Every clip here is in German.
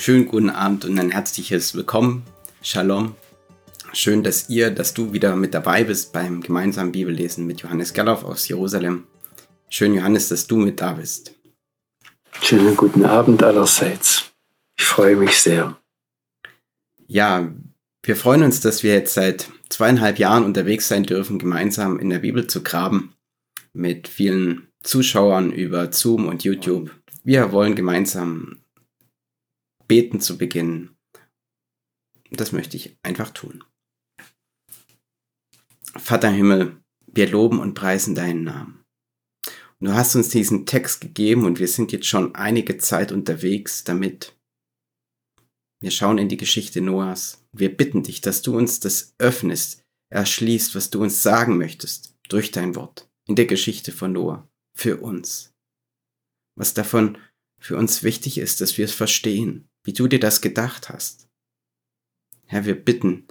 Schönen guten Abend und ein herzliches Willkommen. Shalom. Schön, dass ihr, dass du wieder mit dabei bist beim gemeinsamen Bibellesen mit Johannes Gerloff aus Jerusalem. Schön, Johannes, dass du mit da bist. Schönen guten Abend allerseits. Ich freue mich sehr. Ja, wir freuen uns, dass wir jetzt seit zweieinhalb Jahren unterwegs sein dürfen, gemeinsam in der Bibel zu graben, mit vielen Zuschauern über Zoom und YouTube. Wir wollen gemeinsam beten zu beginnen. Das möchte ich einfach tun. Vater Himmel, wir loben und preisen deinen Namen. Und du hast uns diesen Text gegeben und wir sind jetzt schon einige Zeit unterwegs damit. Wir schauen in die Geschichte Noahs. Wir bitten dich, dass du uns das öffnest, erschließt, was du uns sagen möchtest durch dein Wort in der Geschichte von Noah für uns. Was davon für uns wichtig ist, dass wir es verstehen, wie du dir das gedacht hast. Herr, wir bitten,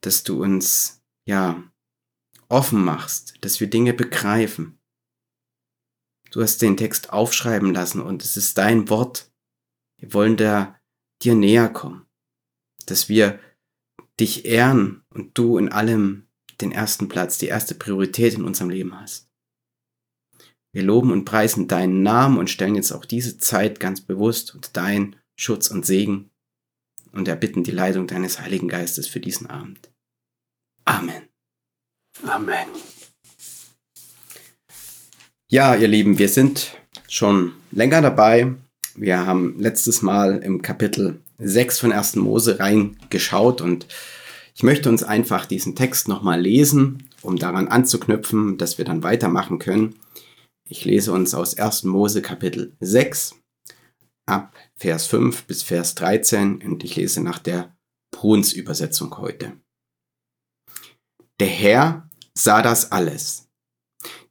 dass du uns, ja, offen machst, dass wir Dinge begreifen. Du hast den Text aufschreiben lassen und es ist dein Wort. Wir wollen da dir näher kommen, dass wir dich ehren und du in allem den ersten Platz, die erste Priorität in unserem Leben hast. Wir loben und preisen deinen Namen und stellen jetzt auch diese Zeit ganz bewusst und dein Schutz und Segen und erbitten die Leitung deines Heiligen Geistes für diesen Abend. Amen. Amen. Ja, ihr Lieben, wir sind schon länger dabei. Wir haben letztes Mal im Kapitel 6 von 1. Mose reingeschaut und ich möchte uns einfach diesen Text nochmal lesen, um daran anzuknüpfen, dass wir dann weitermachen können. Ich lese uns aus 1. Mose Kapitel 6 ab Vers 5 bis Vers 13 und ich lese nach der Bruns Übersetzung heute. Der Herr sah das alles.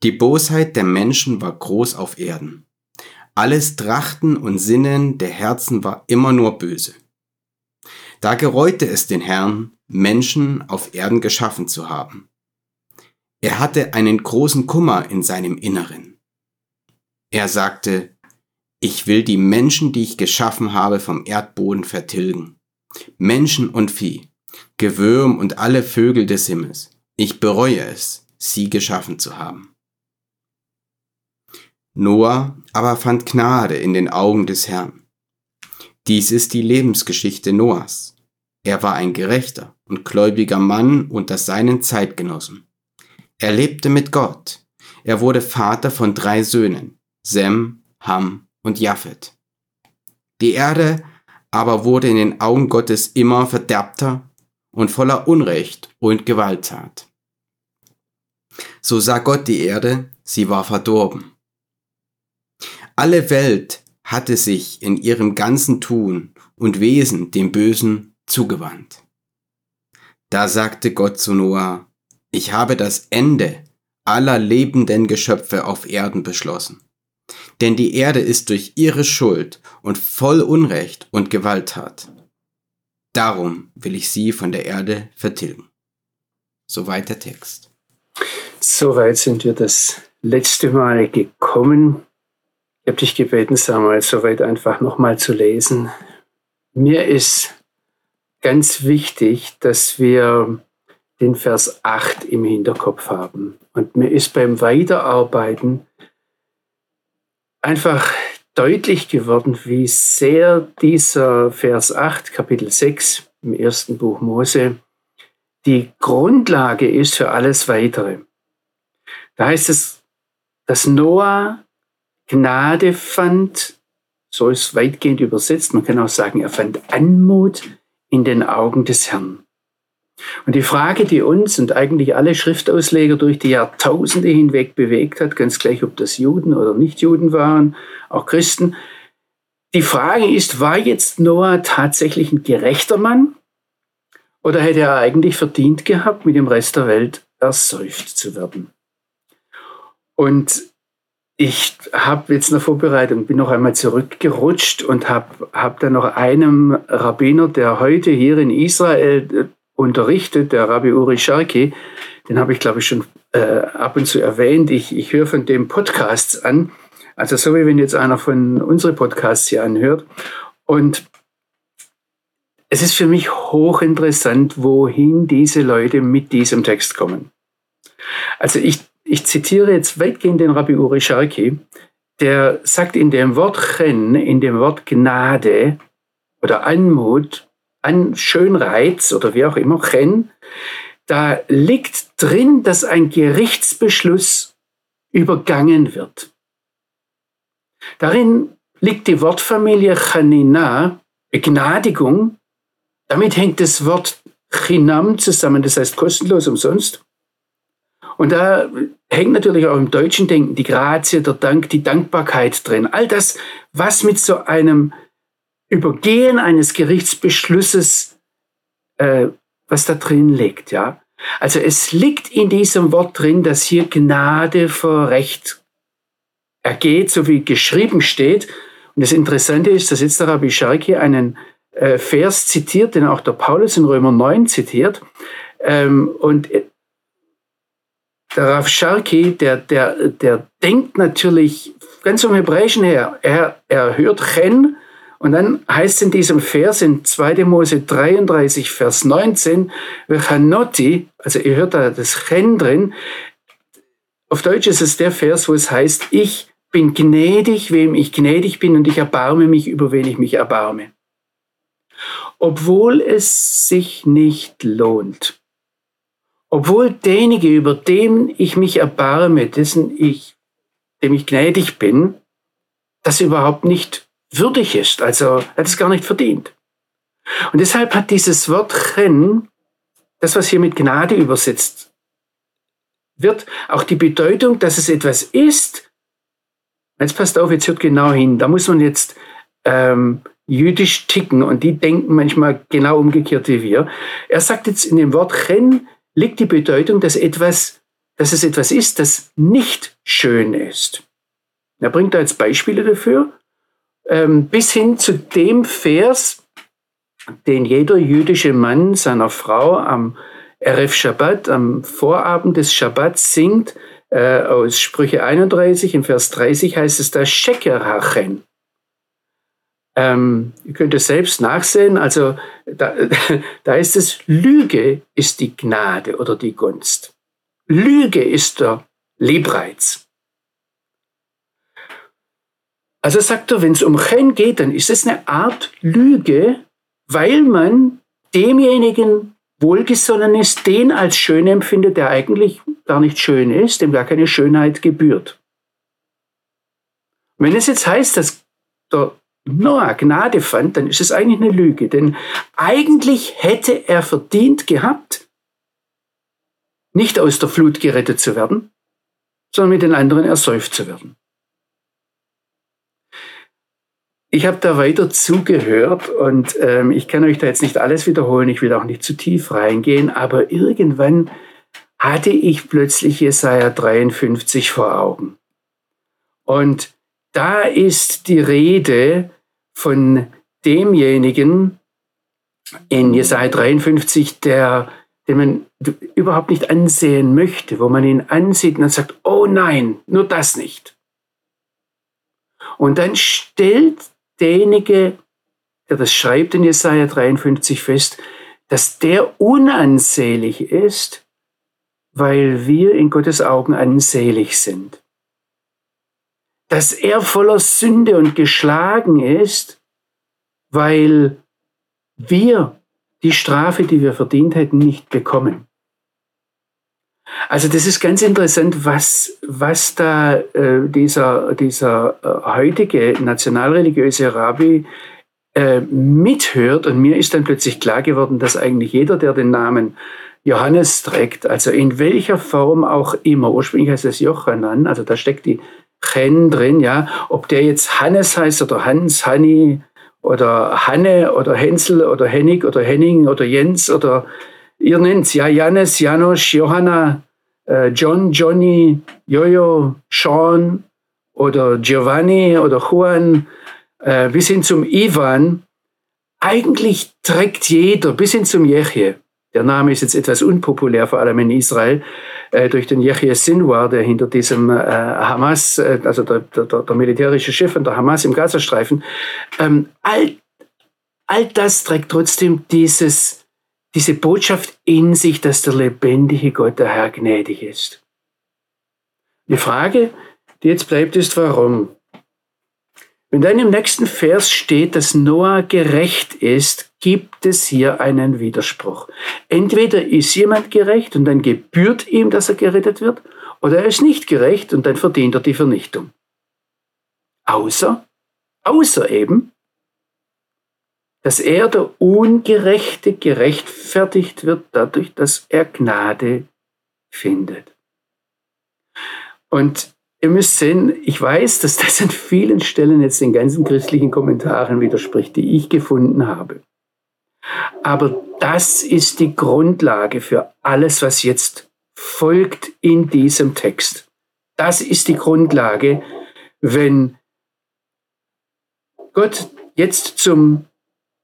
Die Bosheit der Menschen war groß auf Erden. Alles Trachten und Sinnen der Herzen war immer nur böse. Da gereute es den Herrn, Menschen auf Erden geschaffen zu haben. Er hatte einen großen Kummer in seinem Inneren. Er sagte, ich will die Menschen, die ich geschaffen habe, vom Erdboden vertilgen. Menschen und Vieh, Gewürm und alle Vögel des Himmels. Ich bereue es, sie geschaffen zu haben. Noah aber fand Gnade in den Augen des Herrn. Dies ist die Lebensgeschichte Noahs. Er war ein gerechter und gläubiger Mann unter seinen Zeitgenossen. Er lebte mit Gott. Er wurde Vater von drei Söhnen. Sem, Ham und Japhet. Die Erde aber wurde in den Augen Gottes immer verderbter und voller Unrecht und Gewalttat. So sah Gott die Erde, sie war verdorben. Alle Welt hatte sich in ihrem ganzen Tun und Wesen dem Bösen zugewandt. Da sagte Gott zu Noah, ich habe das Ende aller lebenden Geschöpfe auf Erden beschlossen. Denn die Erde ist durch ihre Schuld und voll Unrecht und Gewalttat. Darum will ich sie von der Erde vertilgen. Soweit der Text. Soweit sind wir das letzte Mal gekommen. Ich habe dich gebeten, Samuel, soweit einfach nochmal zu lesen. Mir ist ganz wichtig, dass wir den Vers 8 im Hinterkopf haben. Und mir ist beim Weiterarbeiten einfach deutlich geworden, wie sehr dieser Vers 8, Kapitel 6 im ersten Buch Mose die Grundlage ist für alles Weitere. Da heißt es, dass Noah Gnade fand, so ist weitgehend übersetzt, man kann auch sagen, er fand Anmut in den Augen des Herrn. Und die Frage, die uns und eigentlich alle Schriftausleger durch die Jahrtausende hinweg bewegt hat, ganz gleich, ob das Juden oder Nichtjuden waren, auch Christen, die Frage ist, war jetzt Noah tatsächlich ein gerechter Mann oder hätte er eigentlich verdient gehabt, mit dem Rest der Welt ersäuft zu werden? Und ich habe jetzt in der Vorbereitung, bin noch einmal zurückgerutscht und habe hab dann noch einem Rabbiner, der heute hier in Israel unterrichtet, der Rabbi Uri Sharki, den habe ich glaube ich schon äh, ab und zu erwähnt. Ich, ich höre von dem Podcasts an, also so wie wenn jetzt einer von unseren Podcasts hier anhört. Und es ist für mich hochinteressant, wohin diese Leute mit diesem Text kommen. Also ich, ich zitiere jetzt weitgehend den Rabbi Uri Sharki, der sagt in dem Wort Chen, in dem Wort Gnade oder Anmut, an Schönreiz oder wie auch immer, Chen, da liegt drin, dass ein Gerichtsbeschluss übergangen wird. Darin liegt die Wortfamilie Chanina, Begnadigung. Damit hängt das Wort Chinam zusammen, das heißt kostenlos, umsonst. Und da hängt natürlich auch im deutschen Denken die Grazie, der Dank, die Dankbarkeit drin. All das, was mit so einem Übergehen eines Gerichtsbeschlusses, äh, was da drin liegt, ja. Also es liegt in diesem Wort drin, dass hier Gnade vor Recht ergeht, so wie geschrieben steht. Und das Interessante ist, dass jetzt der Rabbi Sharki einen äh, Vers zitiert, den auch der Paulus in Römer 9 zitiert. Ähm, und äh, der Rav Sharki, der, der, der denkt natürlich ganz vom Hebräischen her. Er, er hört Chen und dann heißt in diesem Vers in 2. Mose 33, Vers 19, Vechanoti, also ihr hört da das Chen drin. Auf Deutsch ist es der Vers, wo es heißt, ich bin gnädig, wem ich gnädig bin und ich erbarme mich, über wen ich mich erbarme. Obwohl es sich nicht lohnt. Obwohl derjenige, über den ich mich erbarme, dessen ich, dem ich gnädig bin, das überhaupt nicht würdig ist. Also hat es gar nicht verdient. Und deshalb hat dieses Wort Chen, das was hier mit Gnade übersetzt wird, auch die Bedeutung, dass es etwas ist. Jetzt passt auf, jetzt hört genau hin. Da muss man jetzt ähm, jüdisch ticken und die denken manchmal genau umgekehrt wie wir. Er sagt jetzt in dem Wort Chen liegt die Bedeutung, dass etwas, dass es etwas ist, das nicht schön ist. Er bringt da jetzt Beispiele dafür bis hin zu dem Vers, den jeder jüdische Mann seiner Frau am Erev Shabbat, am Vorabend des Shabbats singt, äh, aus Sprüche 31, in Vers 30 heißt es da Sheker Ähm, ihr könnt es selbst nachsehen, also da, da ist es, Lüge ist die Gnade oder die Gunst. Lüge ist der Liebreiz. Also sagt er, wenn es um Chen geht, dann ist es eine Art Lüge, weil man demjenigen wohlgesonnen ist, den als schön empfindet, der eigentlich gar nicht schön ist, dem gar keine Schönheit gebührt. Wenn es jetzt heißt, dass der Noah Gnade fand, dann ist es eigentlich eine Lüge, denn eigentlich hätte er verdient gehabt, nicht aus der Flut gerettet zu werden, sondern mit den anderen ersäuft zu werden. Ich habe da weiter zugehört und ähm, ich kann euch da jetzt nicht alles wiederholen, ich will auch nicht zu tief reingehen, aber irgendwann hatte ich plötzlich Jesaja 53 vor Augen. Und da ist die Rede von demjenigen in Jesaja 53, der, den man überhaupt nicht ansehen möchte, wo man ihn ansieht und dann sagt, oh nein, nur das nicht. Und dann stellt derjenige, der das schreibt in Jesaja 53 fest, dass der unansehlich ist, weil wir in Gottes Augen ansehlich sind. Dass er voller Sünde und geschlagen ist, weil wir die Strafe, die wir verdient hätten, nicht bekommen. Also das ist ganz interessant, was, was da äh, dieser, dieser äh, heutige nationalreligiöse Rabbi äh, mithört. Und mir ist dann plötzlich klar geworden, dass eigentlich jeder, der den Namen Johannes trägt, also in welcher Form auch immer, ursprünglich heißt es Jochanan, also da steckt die Chen drin, ja, ob der jetzt Hannes heißt oder Hans, Hanni oder Hanne oder Hänsel oder Hennig oder Henning oder Jens oder Ihr nennt's ja Janis, Janusz, Johanna, äh, John, Johnny, Jojo, Sean oder Giovanni oder Juan äh, bis hin zum Ivan. Eigentlich trägt jeder bis hin zum Jechje. Der Name ist jetzt etwas unpopulär, vor allem in Israel, äh, durch den Yahya Sinwar, der hinter diesem Hamas, also der, der, der, militärische Chef von der Hamas im Gazastreifen, ähm, all, all das trägt trotzdem dieses, diese Botschaft in sich, dass der lebendige Gott, der Herr, gnädig ist. Die Frage, die jetzt bleibt, ist, warum? Wenn dann im nächsten Vers steht, dass Noah gerecht ist, gibt es hier einen Widerspruch. Entweder ist jemand gerecht und dann gebührt ihm, dass er gerettet wird, oder er ist nicht gerecht und dann verdient er die Vernichtung. Außer, außer eben, dass er, der Ungerechte, gerechtfertigt wird dadurch, dass er Gnade findet. Und ihr müsst sehen, ich weiß, dass das an vielen Stellen jetzt den ganzen christlichen Kommentaren widerspricht, die ich gefunden habe. Aber das ist die Grundlage für alles, was jetzt folgt in diesem Text. Das ist die Grundlage, wenn Gott jetzt zum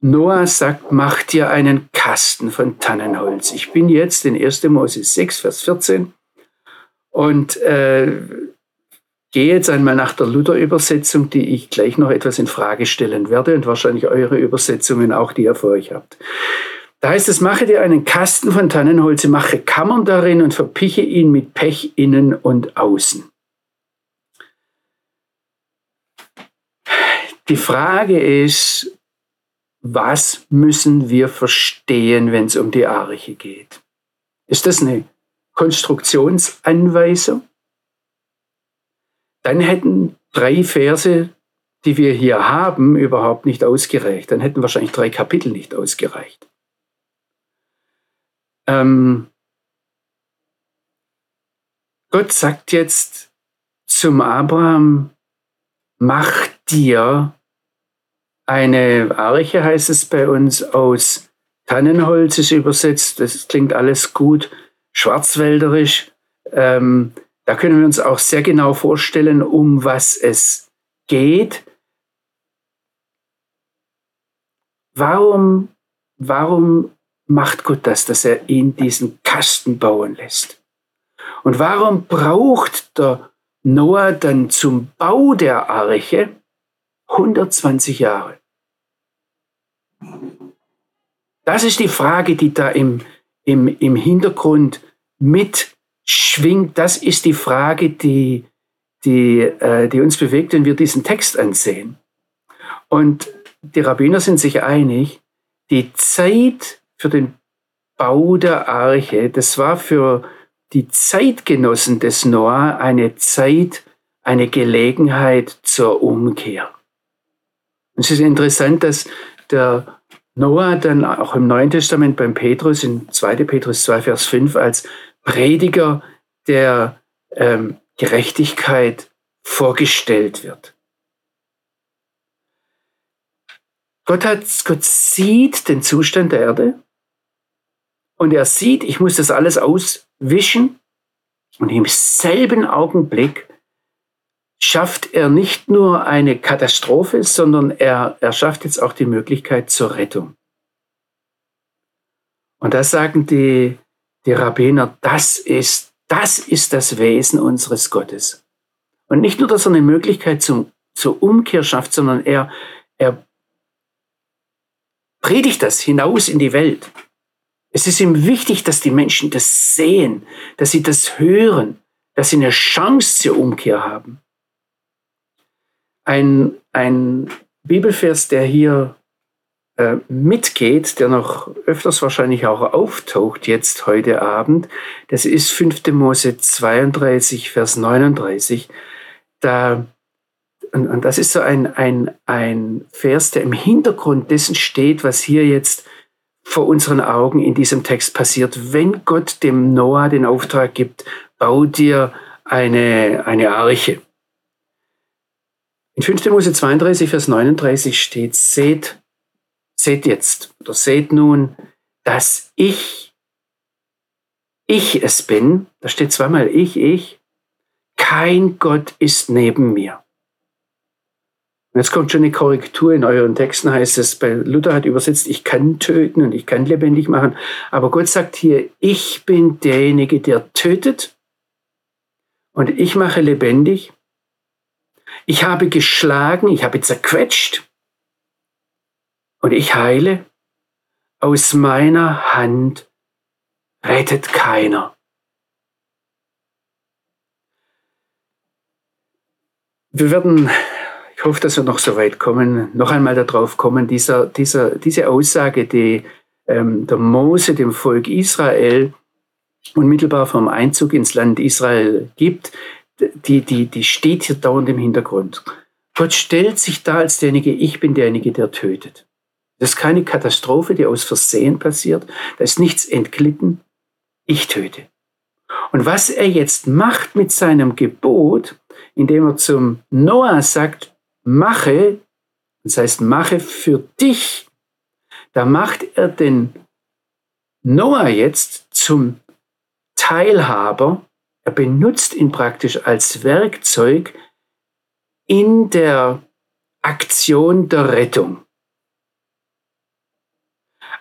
Noah sagt, mach dir einen Kasten von Tannenholz. Ich bin jetzt in 1. Mose 6, Vers 14 und äh, gehe jetzt einmal nach der Luther-Übersetzung, die ich gleich noch etwas in Frage stellen werde und wahrscheinlich eure Übersetzungen auch, die ihr vor euch habt. Da heißt es, mache dir einen Kasten von Tannenholze, mache Kammern darin und verpiche ihn mit Pech innen und außen. Die Frage ist, was müssen wir verstehen, wenn es um die Arche geht? Ist das eine Konstruktionsanweisung, dann hätten drei Verse, die wir hier haben, überhaupt nicht ausgereicht. Dann hätten wahrscheinlich drei Kapitel nicht ausgereicht. Ähm, Gott sagt jetzt zum Abraham, mach dir eine Arche, heißt es bei uns, aus Tannenholz ist übersetzt. Das klingt alles gut schwarzwälderisch. Ähm, da können wir uns auch sehr genau vorstellen, um was es geht. Warum, warum macht Gott das, dass er ihn diesen Kasten bauen lässt? Und warum braucht der Noah dann zum Bau der Arche 120 Jahre? Das ist die Frage, die da im, im, im Hintergrund mitschwingt, das ist die Frage, die, die, äh, die uns bewegt, wenn wir diesen Text ansehen. Und die Rabbiner sind sich einig, die Zeit für den Bau der Arche, das war für die Zeitgenossen des Noah eine Zeit, eine Gelegenheit zur Umkehr. Es ist interessant, dass der Noah dann auch im Neuen Testament beim Petrus in 2. Petrus 2, Vers 5 als Prediger der ähm, Gerechtigkeit vorgestellt wird. Gott, hat, Gott sieht den Zustand der Erde und er sieht, ich muss das alles auswischen und im selben Augenblick schafft er nicht nur eine Katastrophe, sondern er, er schafft jetzt auch die Möglichkeit zur Rettung. Und das sagen die, die Rabbiner, das ist, das ist das Wesen unseres Gottes. Und nicht nur, dass er eine Möglichkeit zum, zur Umkehr schafft, sondern er, er predigt das hinaus in die Welt. Es ist ihm wichtig, dass die Menschen das sehen, dass sie das hören, dass sie eine Chance zur Umkehr haben ein, ein Bibelvers, der hier äh, mitgeht, der noch öfters wahrscheinlich auch auftaucht jetzt heute Abend. Das ist 5. Mose 32, Vers 39. Da, und, und das ist so ein, ein, ein Vers, der im Hintergrund dessen steht, was hier jetzt vor unseren Augen in diesem Text passiert. Wenn Gott dem Noah den Auftrag gibt, bau dir eine, eine Arche. In 5. Mose 32, Vers 39 steht, seht, seht jetzt oder seht nun, dass ich, ich es bin, da steht zweimal ich, ich, kein Gott ist neben mir. Und jetzt kommt schon eine Korrektur in euren Texten, heißt es, bei Luther hat übersetzt, ich kann töten und ich kann lebendig machen. Aber Gott sagt hier, ich bin derjenige, der tötet und ich mache lebendig ich habe geschlagen, ich habe zerquetscht und ich heile, aus meiner Hand rettet keiner. Wir werden, ich hoffe, dass wir noch so weit kommen, noch einmal darauf kommen, dieser, dieser, diese Aussage, die ähm, der Mose dem Volk Israel unmittelbar vom Einzug ins Land Israel gibt, die, die, die steht hier dauernd im Hintergrund. Gott stellt sich da als derjenige, ich bin derjenige, der tötet. Das ist keine Katastrophe, die aus Versehen passiert. Da ist nichts entglitten. Ich töte. Und was er jetzt macht mit seinem Gebot, indem er zum Noah sagt, mache, das heißt, mache für dich, da macht er den Noah jetzt zum Teilhaber. Er benutzt ihn praktisch als Werkzeug in der Aktion der Rettung.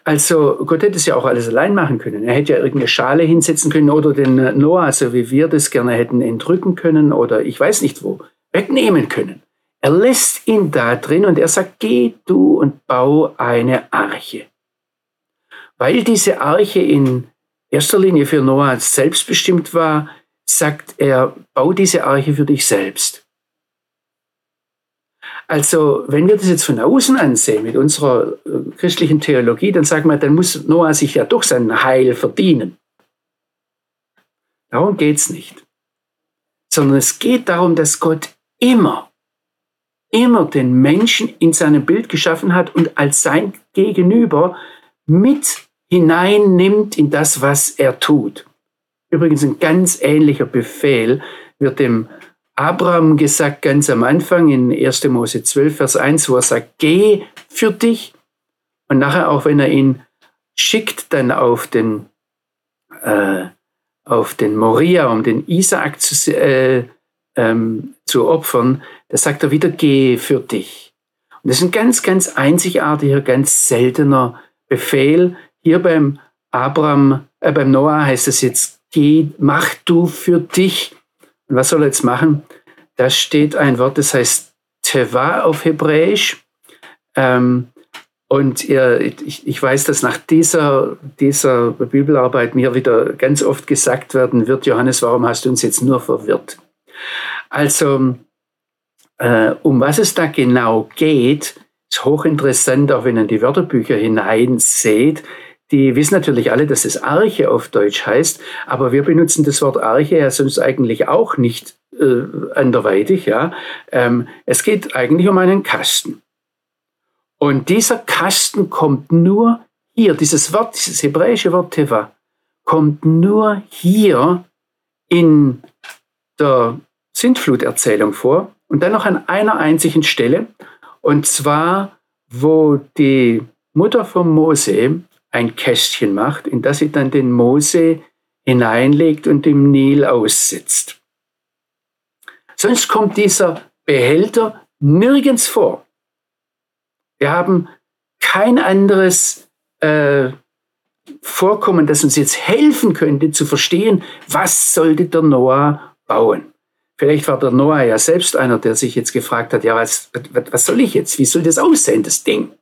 Also Gott hätte es ja auch alles allein machen können. Er hätte ja irgendeine Schale hinsetzen können oder den Noah, so wie wir das gerne hätten, entrücken können oder ich weiß nicht wo, wegnehmen können. Er lässt ihn da drin und er sagt, geh du und bau eine Arche. Weil diese Arche in erster Linie für Noah selbst bestimmt war, sagt er, bau diese Arche für dich selbst. Also, wenn wir das jetzt von außen ansehen, mit unserer äh, christlichen Theologie, dann sagen wir, dann muss Noah sich ja doch sein Heil verdienen. Darum geht es nicht. Sondern es geht darum, dass Gott immer, immer den Menschen in seinem Bild geschaffen hat und als sein Gegenüber mit hineinnimmt in das, was er tut. Übrigens ein ganz ähnlicher Befehl wird dem Abraham gesagt ganz am Anfang in 1. Mose 12, Vers 1, wo er sagt, geh für dich. Und nachher auch, wenn er ihn schickt dann auf den, äh, auf den Moria, um den Isaak zu, äh, ähm, zu opfern, da sagt er wieder, geh für dich. Und das ist ein ganz, ganz einzigartiger, ganz seltener Befehl. Hier beim Abraham, äh, beim Noah heißt es jetzt, geh, mach du für dich und was soll er jetzt machen? Da steht ein Wort, das heißt Teva auf Hebräisch. Ähm, und ihr, ich, ich, weiß, dass nach dieser, dieser Bibelarbeit mir wieder ganz oft gesagt werden wird, Johannes, warum hast du uns jetzt nur verwirrt? Also, äh, um was es da genau geht, ist hochinteressant, auch wenn ihr in die Wörterbücher hineinseht die wissen natürlich alle, dass es Arche auf Deutsch heißt, aber wir benutzen das Wort Arche ja sonst eigentlich auch nicht äh, anderweitig. Ja? Ähm, es geht eigentlich um einen Kasten. Und dieser Kasten kommt nur hier, dieses Wort, dieses hebräische Wort Teva, kommt nur hier in der Sintfluterzählung vor und dann noch an einer einzigen Stelle, und zwar, wo die Mutter von Mose ein Kästchen macht, in das sie dann den Mose hineinlegt und im Nil aussetzt. Sonst kommt dieser Behälter nirgends vor. Wir haben kein anderes äh, Vorkommen, das uns jetzt helfen könnte zu verstehen, was sollte der Noah bauen. Vielleicht war der Noah ja selbst einer, der sich jetzt gefragt hat, ja, was, was, was soll ich jetzt? Wie soll das aussehen, das Ding?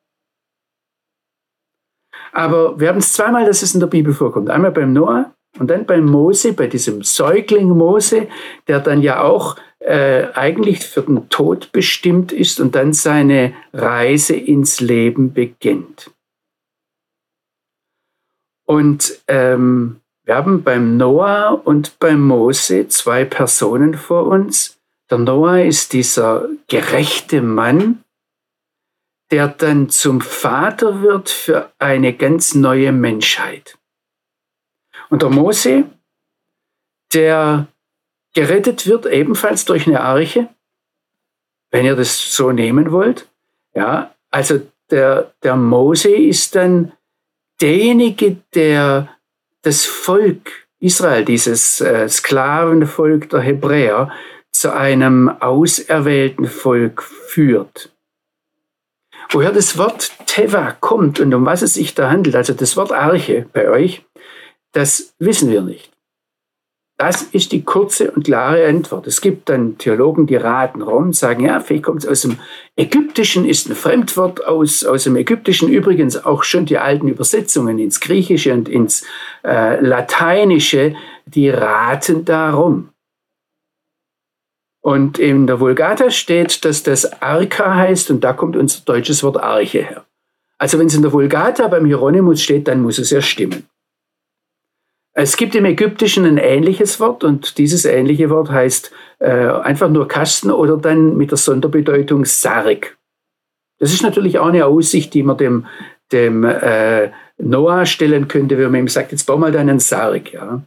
Aber wir haben es zweimal, dass es in der Bibel vorkommt. Einmal beim Noah und dann beim Mose, bei diesem Säugling Mose, der dann ja auch äh, eigentlich für den Tod bestimmt ist und dann seine Reise ins Leben beginnt. Und ähm, wir haben beim Noah und beim Mose zwei Personen vor uns. Der Noah ist dieser gerechte Mann, der dann zum Vater wird für eine ganz neue Menschheit. Und der Mose, der gerettet wird ebenfalls durch eine Arche, wenn ihr das so nehmen wollt. Ja, also der, der Mose ist dann derjenige, der das Volk Israel, dieses äh, Sklavenvolk der Hebräer, zu einem auserwählten Volk führt. Woher das Wort Teva kommt und um was es sich da handelt, also das Wort Arche bei euch, das wissen wir nicht. Das ist die kurze und klare Antwort. Es gibt dann Theologen, die raten rum, sagen, ja, vielleicht kommt es aus dem Ägyptischen, ist ein Fremdwort aus, aus dem Ägyptischen. Übrigens auch schon die alten Übersetzungen ins Griechische und ins äh, Lateinische, die raten darum. Und in der Vulgata steht, dass das Arca heißt und da kommt unser deutsches Wort Arche her. Also wenn es in der Vulgata beim Hieronymus steht, dann muss es ja stimmen. Es gibt im Ägyptischen ein ähnliches Wort und dieses ähnliche Wort heißt äh, einfach nur Kasten oder dann mit der Sonderbedeutung Sarg. Das ist natürlich auch eine Aussicht, die man dem, dem äh, Noah stellen könnte, wenn man ihm sagt, jetzt bau mal deinen Sarg. Ja.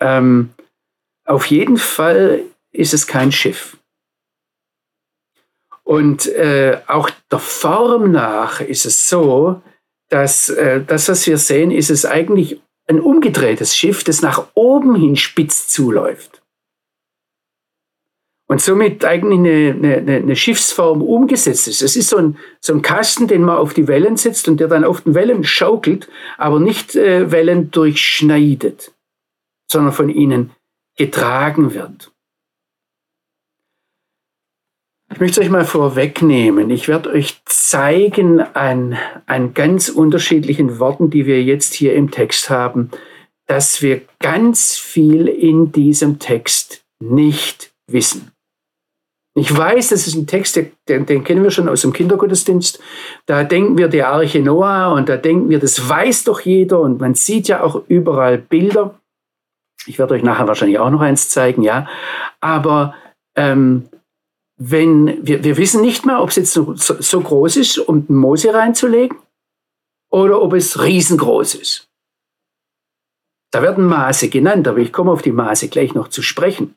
Ähm, auf jeden Fall ist es kein Schiff. Und äh, auch der Form nach ist es so, dass äh, das, was wir sehen, ist es eigentlich ein umgedrehtes Schiff, das nach oben hin spitz zuläuft. Und somit eigentlich eine, eine, eine Schiffsform umgesetzt ist. Es ist so ein, so ein Kasten, den man auf die Wellen setzt und der dann auf den Wellen schaukelt, aber nicht äh, Wellen durchschneidet, sondern von ihnen getragen wird. Ich möchte euch mal vorwegnehmen. Ich werde euch zeigen an, an ganz unterschiedlichen Worten, die wir jetzt hier im Text haben, dass wir ganz viel in diesem Text nicht wissen. Ich weiß, das ist ein Text, den, den, kennen wir schon aus dem Kindergottesdienst. Da denken wir die Arche Noah und da denken wir, das weiß doch jeder und man sieht ja auch überall Bilder. Ich werde euch nachher wahrscheinlich auch noch eins zeigen, ja. Aber ähm, wenn wir, wir wissen nicht mehr, ob es jetzt so, so groß ist, um den Mose reinzulegen, oder ob es riesengroß ist. Da werden Maße genannt, aber ich komme auf die Maße gleich noch zu sprechen.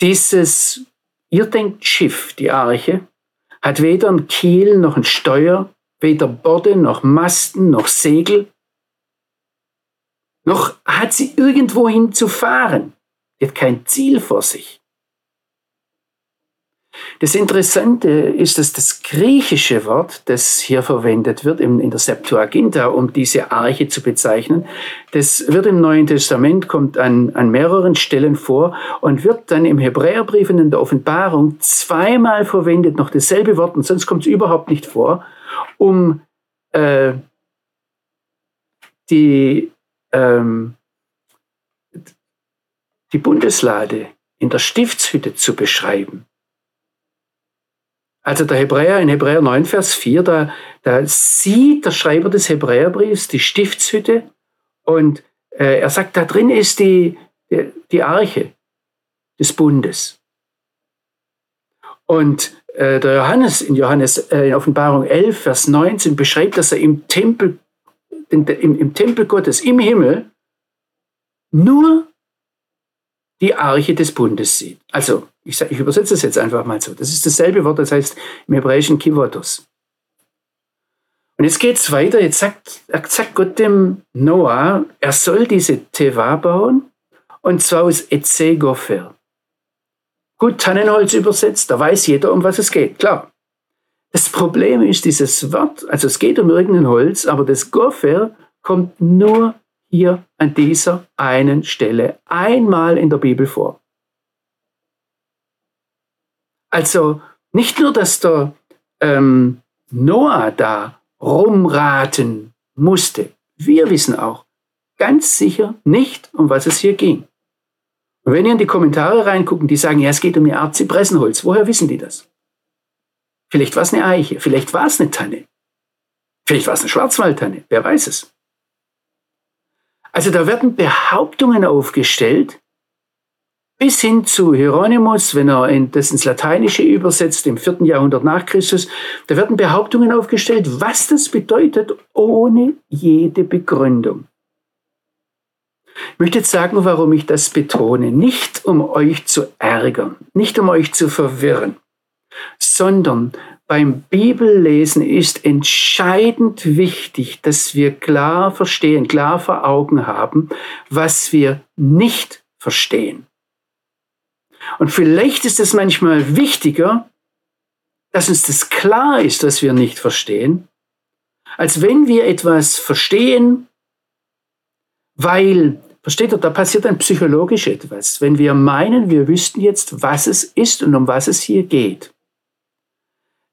Dieses, ihr denkt Schiff, die Arche, hat weder ein Kiel noch ein Steuer, weder Borde noch Masten noch Segel, noch hat sie irgendwohin zu fahren. Sie hat kein Ziel vor sich. Das Interessante ist, dass das griechische Wort, das hier verwendet wird in, der Septuaginta, um diese Arche zu bezeichnen, das wird im Neuen Testament, kommt an, an mehreren Stellen vor und wird dann im Hebräerbrief und in der Offenbarung zweimal verwendet, noch dasselbe Wort, und sonst kommt es überhaupt nicht vor, um äh, die, ähm, die Bundeslade in der Stiftshütte zu beschreiben. Also der Hebräer in Hebräer 9, Vers 4, da, da sieht der Schreiber des Hebräerbriefs die Stiftshütte und äh, er sagt, da drin ist die, die, die Arche des Bundes. Und äh, der Johannes in Johannes äh, in Offenbarung 11, Vers 19 beschreibt, dass er im Tempel, in, im, im Tempel Gottes im Himmel nur die Arche des Bundes sieht. Also ich, ich übersetze es jetzt einfach mal so. Das ist dasselbe Wort, das heißt im Hebräischen Kivotos. Und jetzt geht es weiter. Jetzt sagt, sagt Gott dem Noah, er soll diese Teva bauen und zwar aus Etzegofer. Gut, Tannenholz übersetzt, da weiß jeder, um was es geht, klar. Das Problem ist dieses Wort, also es geht um irgendein Holz, aber das Gopher kommt nur hier an dieser einen Stelle einmal in der Bibel vor. Also nicht nur, dass der ähm, Noah da rumraten musste, wir wissen auch ganz sicher nicht, um was es hier ging. Und wenn ihr in die Kommentare reingucken, die sagen, ja, es geht um eine Art Zypressenholz, woher wissen die das? Vielleicht war es eine Eiche, vielleicht war es eine Tanne, vielleicht war es eine Schwarzwaldtanne, wer weiß es. Also da werden Behauptungen aufgestellt, bis hin zu Hieronymus, wenn er das ins Lateinische übersetzt, im vierten Jahrhundert nach Christus, da werden Behauptungen aufgestellt, was das bedeutet, ohne jede Begründung. Ich möchte jetzt sagen, warum ich das betone. Nicht um euch zu ärgern, nicht um euch zu verwirren, sondern beim Bibellesen ist entscheidend wichtig, dass wir klar verstehen, klar vor Augen haben, was wir nicht verstehen. Und vielleicht ist es manchmal wichtiger, dass uns das klar ist, was wir nicht verstehen, als wenn wir etwas verstehen, weil versteht ihr, da passiert dann psychologisch etwas. Wenn wir meinen, wir wüssten jetzt, was es ist und um was es hier geht,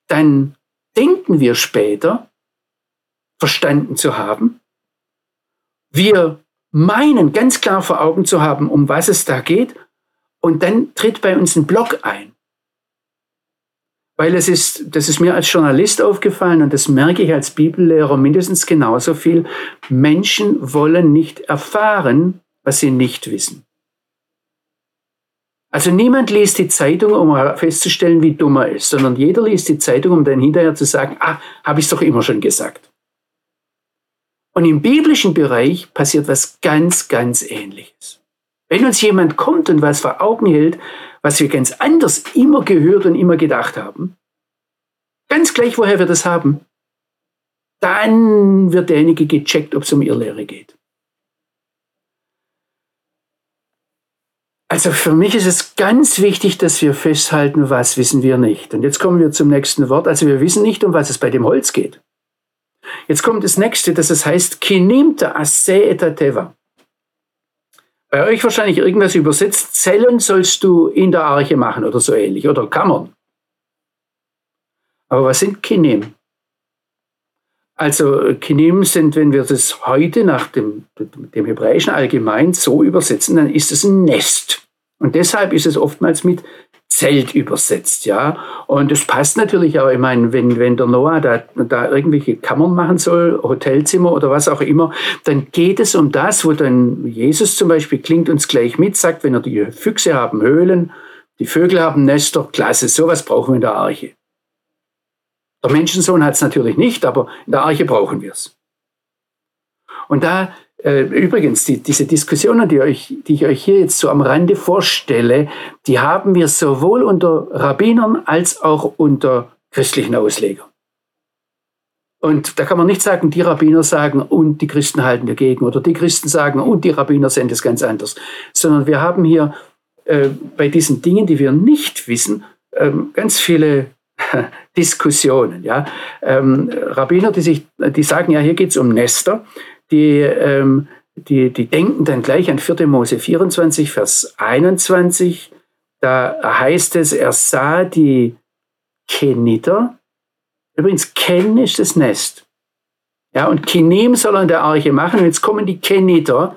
dann denken wir später, verstanden zu haben. Wir meinen ganz klar vor Augen zu haben, um was es da geht. Und dann tritt bei uns ein Block ein. Weil es ist, das ist mir als Journalist aufgefallen und das merke ich als Bibellehrer mindestens genauso viel. Menschen wollen nicht erfahren, was sie nicht wissen. Also niemand liest die Zeitung, um festzustellen, wie dumm er ist, sondern jeder liest die Zeitung, um dann hinterher zu sagen, ah, habe ich es doch immer schon gesagt. Und im biblischen Bereich passiert was ganz, ganz Ähnliches. Wenn uns jemand kommt und was vor Augen hält, was wir ganz anders immer gehört und immer gedacht haben, ganz gleich, woher wir das haben, dann wird derjenige gecheckt, ob es um Irrlehre geht. Also für mich ist es ganz wichtig, dass wir festhalten, was wissen wir nicht. Und jetzt kommen wir zum nächsten Wort. Also wir wissen nicht, um was es bei dem Holz geht. Jetzt kommt das nächste, das es heißt, kinimta asse etateva. Bei euch wahrscheinlich irgendwas übersetzt, Zellen sollst du in der Arche machen oder so ähnlich, oder Kammern. Aber was sind Kinim? Also Kinim sind, wenn wir das heute nach dem, dem Hebräischen allgemein so übersetzen, dann ist es ein Nest. Und deshalb ist es oftmals mit Zelt übersetzt, ja. Und es passt natürlich auch, ich meine, wenn, wenn der Noah da, da irgendwelche Kammern machen soll, Hotelzimmer oder was auch immer, dann geht es um das, wo dann Jesus zum Beispiel klingt uns gleich mit, sagt, wenn er die Füchse haben Höhlen, die Vögel haben Nester, klasse, sowas brauchen wir in der Arche. Der Menschensohn hat es natürlich nicht, aber in der Arche brauchen wir es. Und da äh, übrigens, die, diese Diskussionen, die, euch, die ich euch hier jetzt so am Rande vorstelle, die haben wir sowohl unter Rabbinern als auch unter christlichen Auslegern. Und da kann man nicht sagen, die Rabbiner sagen und die Christen halten dagegen oder die Christen sagen und die Rabbiner sehen das ganz anders, sondern wir haben hier äh, bei diesen Dingen, die wir nicht wissen, ähm, ganz viele Diskussionen. Ja? Ähm, Rabbiner, die, sich, die sagen, ja, hier geht es um Nester die, ähm, die, die denken dann gleich an 4. Mose 24, Vers 21. Da heißt es, er sah die Keniter. Übrigens, Ken ist das Nest. Ja, und Kinim soll er in der Arche machen. Und jetzt kommen die Keniter.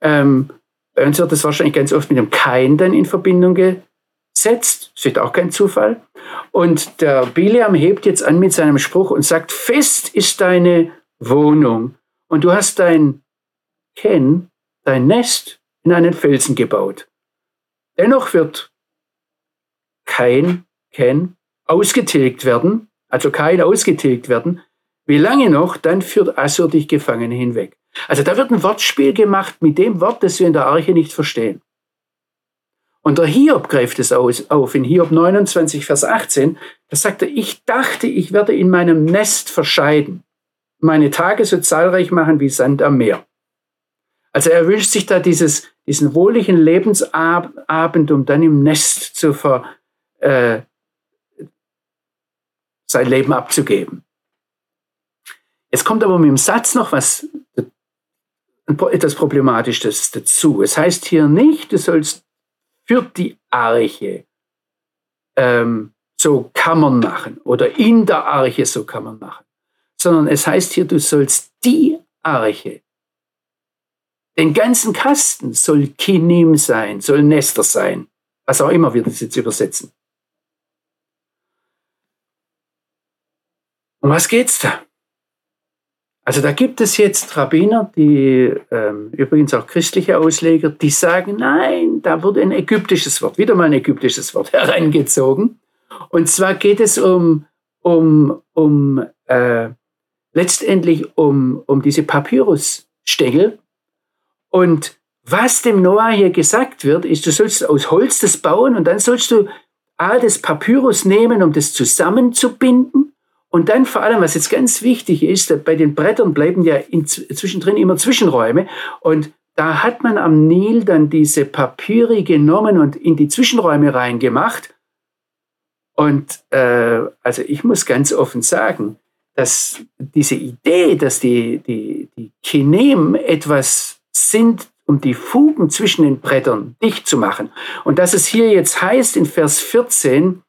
Ähm, bei uns wird das wahrscheinlich ganz oft mit dem Kain dann in Verbindung gesetzt. Das ist auch kein Zufall. Und der Biliam hebt jetzt an mit seinem Spruch und sagt, fest ist deine Wohnung und du hast dein Ken, dein Nest in einen Felsen gebaut. Dennoch wird kein Ken ausgetilgt werden, also kein ausgetilgt werden. Wie lange noch, dann führt Assur dich gefangen hinweg. Also da wird ein Wortspiel gemacht mit dem Wort, das wir in der Arche nicht verstehen. Und der Hiob greift es auf in Hiob 29, Vers 18. Da sagt er, ich dachte, ich werde in meinem Nest verscheiden meine Tage so zahlreich machen wie Sand am Meer. Also er wünscht sich da dieses, diesen wohligen Lebensabend, um dann im Nest zu ver, äh, sein Leben abzugeben. Jetzt kommt aber mit dem Satz noch was etwas Problematisches dazu. Es heißt hier nicht, du sollst für die Arche ähm, so Kammern machen oder in der Arche so Kammern machen sondern es heißt hier, du sollst die Arche, den ganzen Kasten soll Kinim sein, soll Nester sein, was auch immer wir das jetzt übersetzen. Um was geht's da? Also da gibt es jetzt Rabbiner, die ähm, übrigens auch christliche Ausleger, die sagen, nein, da wurde ein ägyptisches Wort, wieder mal ein ägyptisches Wort herangezogen. Und zwar geht es um, um, um äh, letztendlich um, um diese Papyrusstängel. Und was dem Noah hier gesagt wird, ist, du sollst aus Holz das bauen und dann sollst du A, das Papyrus nehmen, um das zusammenzubinden. Und dann vor allem, was jetzt ganz wichtig ist, bei den Brettern bleiben ja in, zwischendrin immer Zwischenräume. Und da hat man am Nil dann diese Papyri genommen und in die Zwischenräume reingemacht. Und äh, also ich muss ganz offen sagen, dass diese Idee, dass die, die, die Kinem etwas sind um die Fugen zwischen den Brettern dicht zu machen. Und dass es hier jetzt heißt in Vers 14,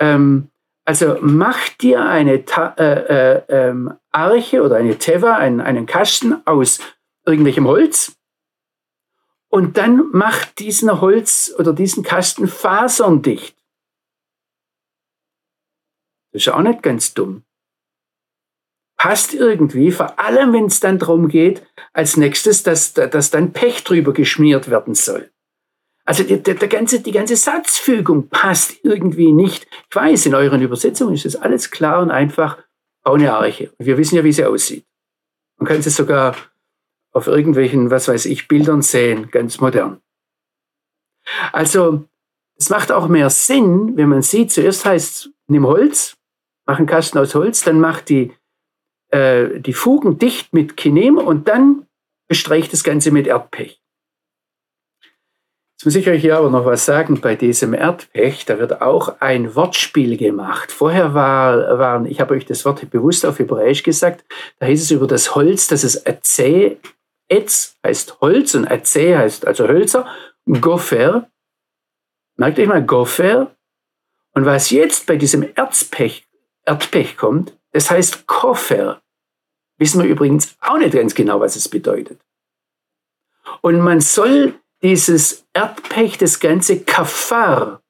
ähm, also mach dir eine Ta äh, äh, ähm, Arche oder eine Teva, einen, einen Kasten aus irgendwelchem Holz und dann mach diesen Holz oder diesen Kasten faserndicht. Das ist auch nicht ganz dumm passt irgendwie, vor allem wenn es dann darum geht, als nächstes, dass, dass dann Pech drüber geschmiert werden soll. Also die, der, der ganze, die ganze Satzfügung passt irgendwie nicht. Ich weiß, in euren Übersetzungen ist das alles klar und einfach. Bau Arche. Wir wissen ja, wie sie aussieht. Man kann sie sogar auf irgendwelchen, was weiß ich, Bildern sehen, ganz modern. Also, es macht auch mehr Sinn, wenn man sieht, zuerst heißt, nimm Holz, mach einen Kasten aus Holz, dann mach die äh, die Fugen dicht mit Kinem und dann bestreicht das Ganze mit Erdpech. Muss ich euch hier aber noch was sagen bei diesem Erdpech. Da wird auch ein Wortspiel gemacht. Vorher war, waren, ich habe euch das Wort bewusst auf Hebräisch gesagt, da hieß es über das Holz, dass es Azeh, Etz heißt Holz und Azeh heißt also Hölzer, Gopher. Merkt euch mal Gopher. Und was jetzt bei diesem Erzpech, Erdpech kommt, das heißt Koffer. Wissen wir übrigens auch nicht ganz genau, was es bedeutet. Und man soll dieses Erdpech, das ganze Kafar,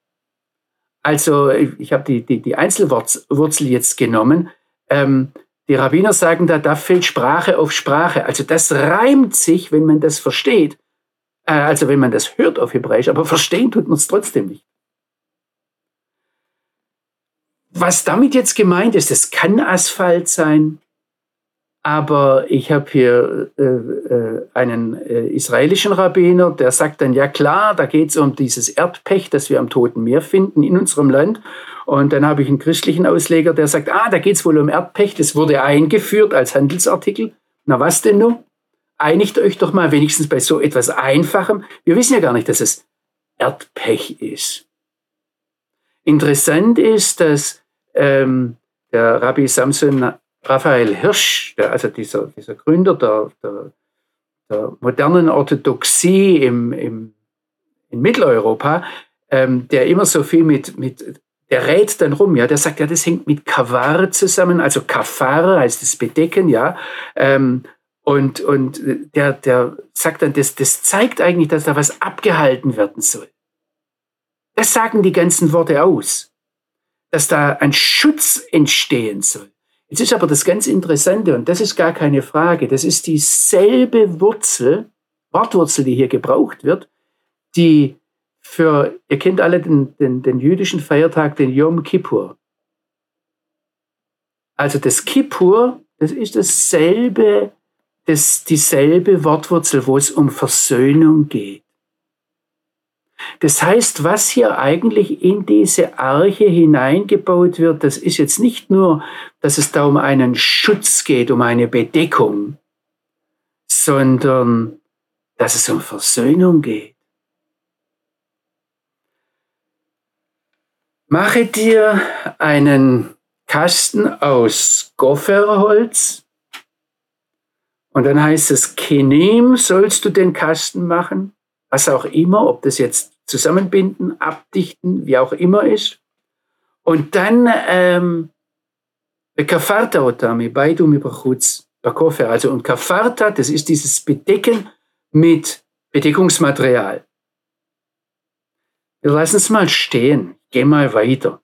also ich habe die, die, die Einzelwurzel jetzt genommen, ähm, die Rabbiner sagen da, da fällt Sprache auf Sprache. Also das reimt sich, wenn man das versteht. Äh, also wenn man das hört auf Hebräisch, aber verstehen tut man es trotzdem nicht. Was damit jetzt gemeint ist, es kann Asphalt sein, aber ich habe hier äh, äh, einen äh, israelischen Rabbiner, der sagt dann, ja klar, da geht es um dieses Erdpech, das wir am Toten Meer finden in unserem Land. Und dann habe ich einen christlichen Ausleger, der sagt, ah, da geht es wohl um Erdpech, das wurde eingeführt als Handelsartikel. Na was denn nun? Einigt euch doch mal wenigstens bei so etwas Einfachem. Wir wissen ja gar nicht, dass es Erdpech ist. Interessant ist, dass ähm, der Rabbi Samson Raphael Hirsch, der, also dieser, dieser Gründer der, der, der modernen Orthodoxie im, im, in Mitteleuropa, ähm, der immer so viel mit, mit, der rät dann rum, ja, der sagt, ja, das hängt mit Kavar zusammen, also Kafar heißt das Bedecken, ja, ähm, und, und der, der sagt dann, das, das zeigt eigentlich, dass da was abgehalten werden soll. Das sagen die ganzen Worte aus dass da ein Schutz entstehen soll. Jetzt ist aber das ganz Interessante, und das ist gar keine Frage, das ist dieselbe Wurzel, Wortwurzel, die hier gebraucht wird, die für, ihr kennt alle den, den, den jüdischen Feiertag, den Yom Kippur. Also das Kippur, das ist dasselbe, das, dieselbe Wortwurzel, wo es um Versöhnung geht. Das heißt, was hier eigentlich in diese Arche hineingebaut wird, das ist jetzt nicht nur, dass es da um einen Schutz geht, um eine Bedeckung, sondern dass es um Versöhnung geht. Mache dir einen Kasten aus Gopherholz und dann heißt es, Kenem sollst du den Kasten machen was auch immer, ob das jetzt zusammenbinden, abdichten, wie auch immer ist. Und dann ähm, Kafarta otami, beidum überchutz, Bakofer. Also und Kafarta, das ist dieses Bedecken mit Bedeckungsmaterial. Wir lassen es mal stehen, gehen mal weiter.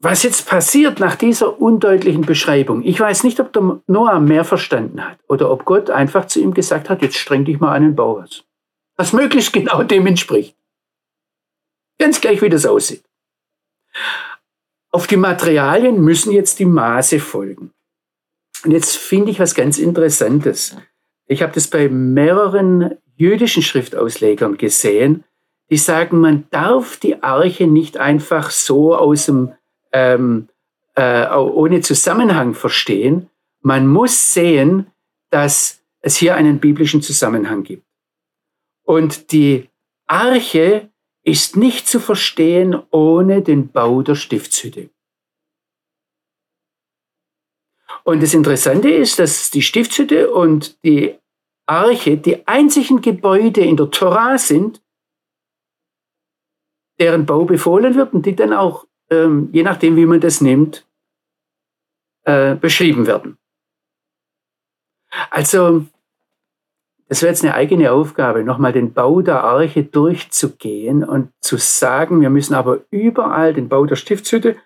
Was jetzt passiert nach dieser undeutlichen Beschreibung, ich weiß nicht, ob der Noah mehr verstanden hat oder ob Gott einfach zu ihm gesagt hat, jetzt streng dich mal an den Bau was. Was möglichst genau dem entspricht. Ganz gleich, wie das aussieht. Auf die Materialien müssen jetzt die Maße folgen. Und jetzt finde ich was ganz Interessantes. Ich habe das bei mehreren jüdischen Schriftauslegern gesehen, die sagen, man darf die Arche nicht einfach so aus dem ähm, äh, ohne Zusammenhang verstehen. Man muss sehen, dass es hier einen biblischen Zusammenhang gibt. Und die Arche ist nicht zu verstehen ohne den Bau der Stiftshütte. Und das Interessante ist, dass die Stiftshütte und die Arche die einzigen Gebäude in der Torah sind, deren Bau befohlen wird und die dann auch, ähm, je nachdem, wie man das nimmt, äh, beschrieben werden. Also, das wäre jetzt eine eigene Aufgabe, nochmal den Bau der Arche durchzugehen und zu sagen, wir müssen aber überall den Bau der Stiftshütte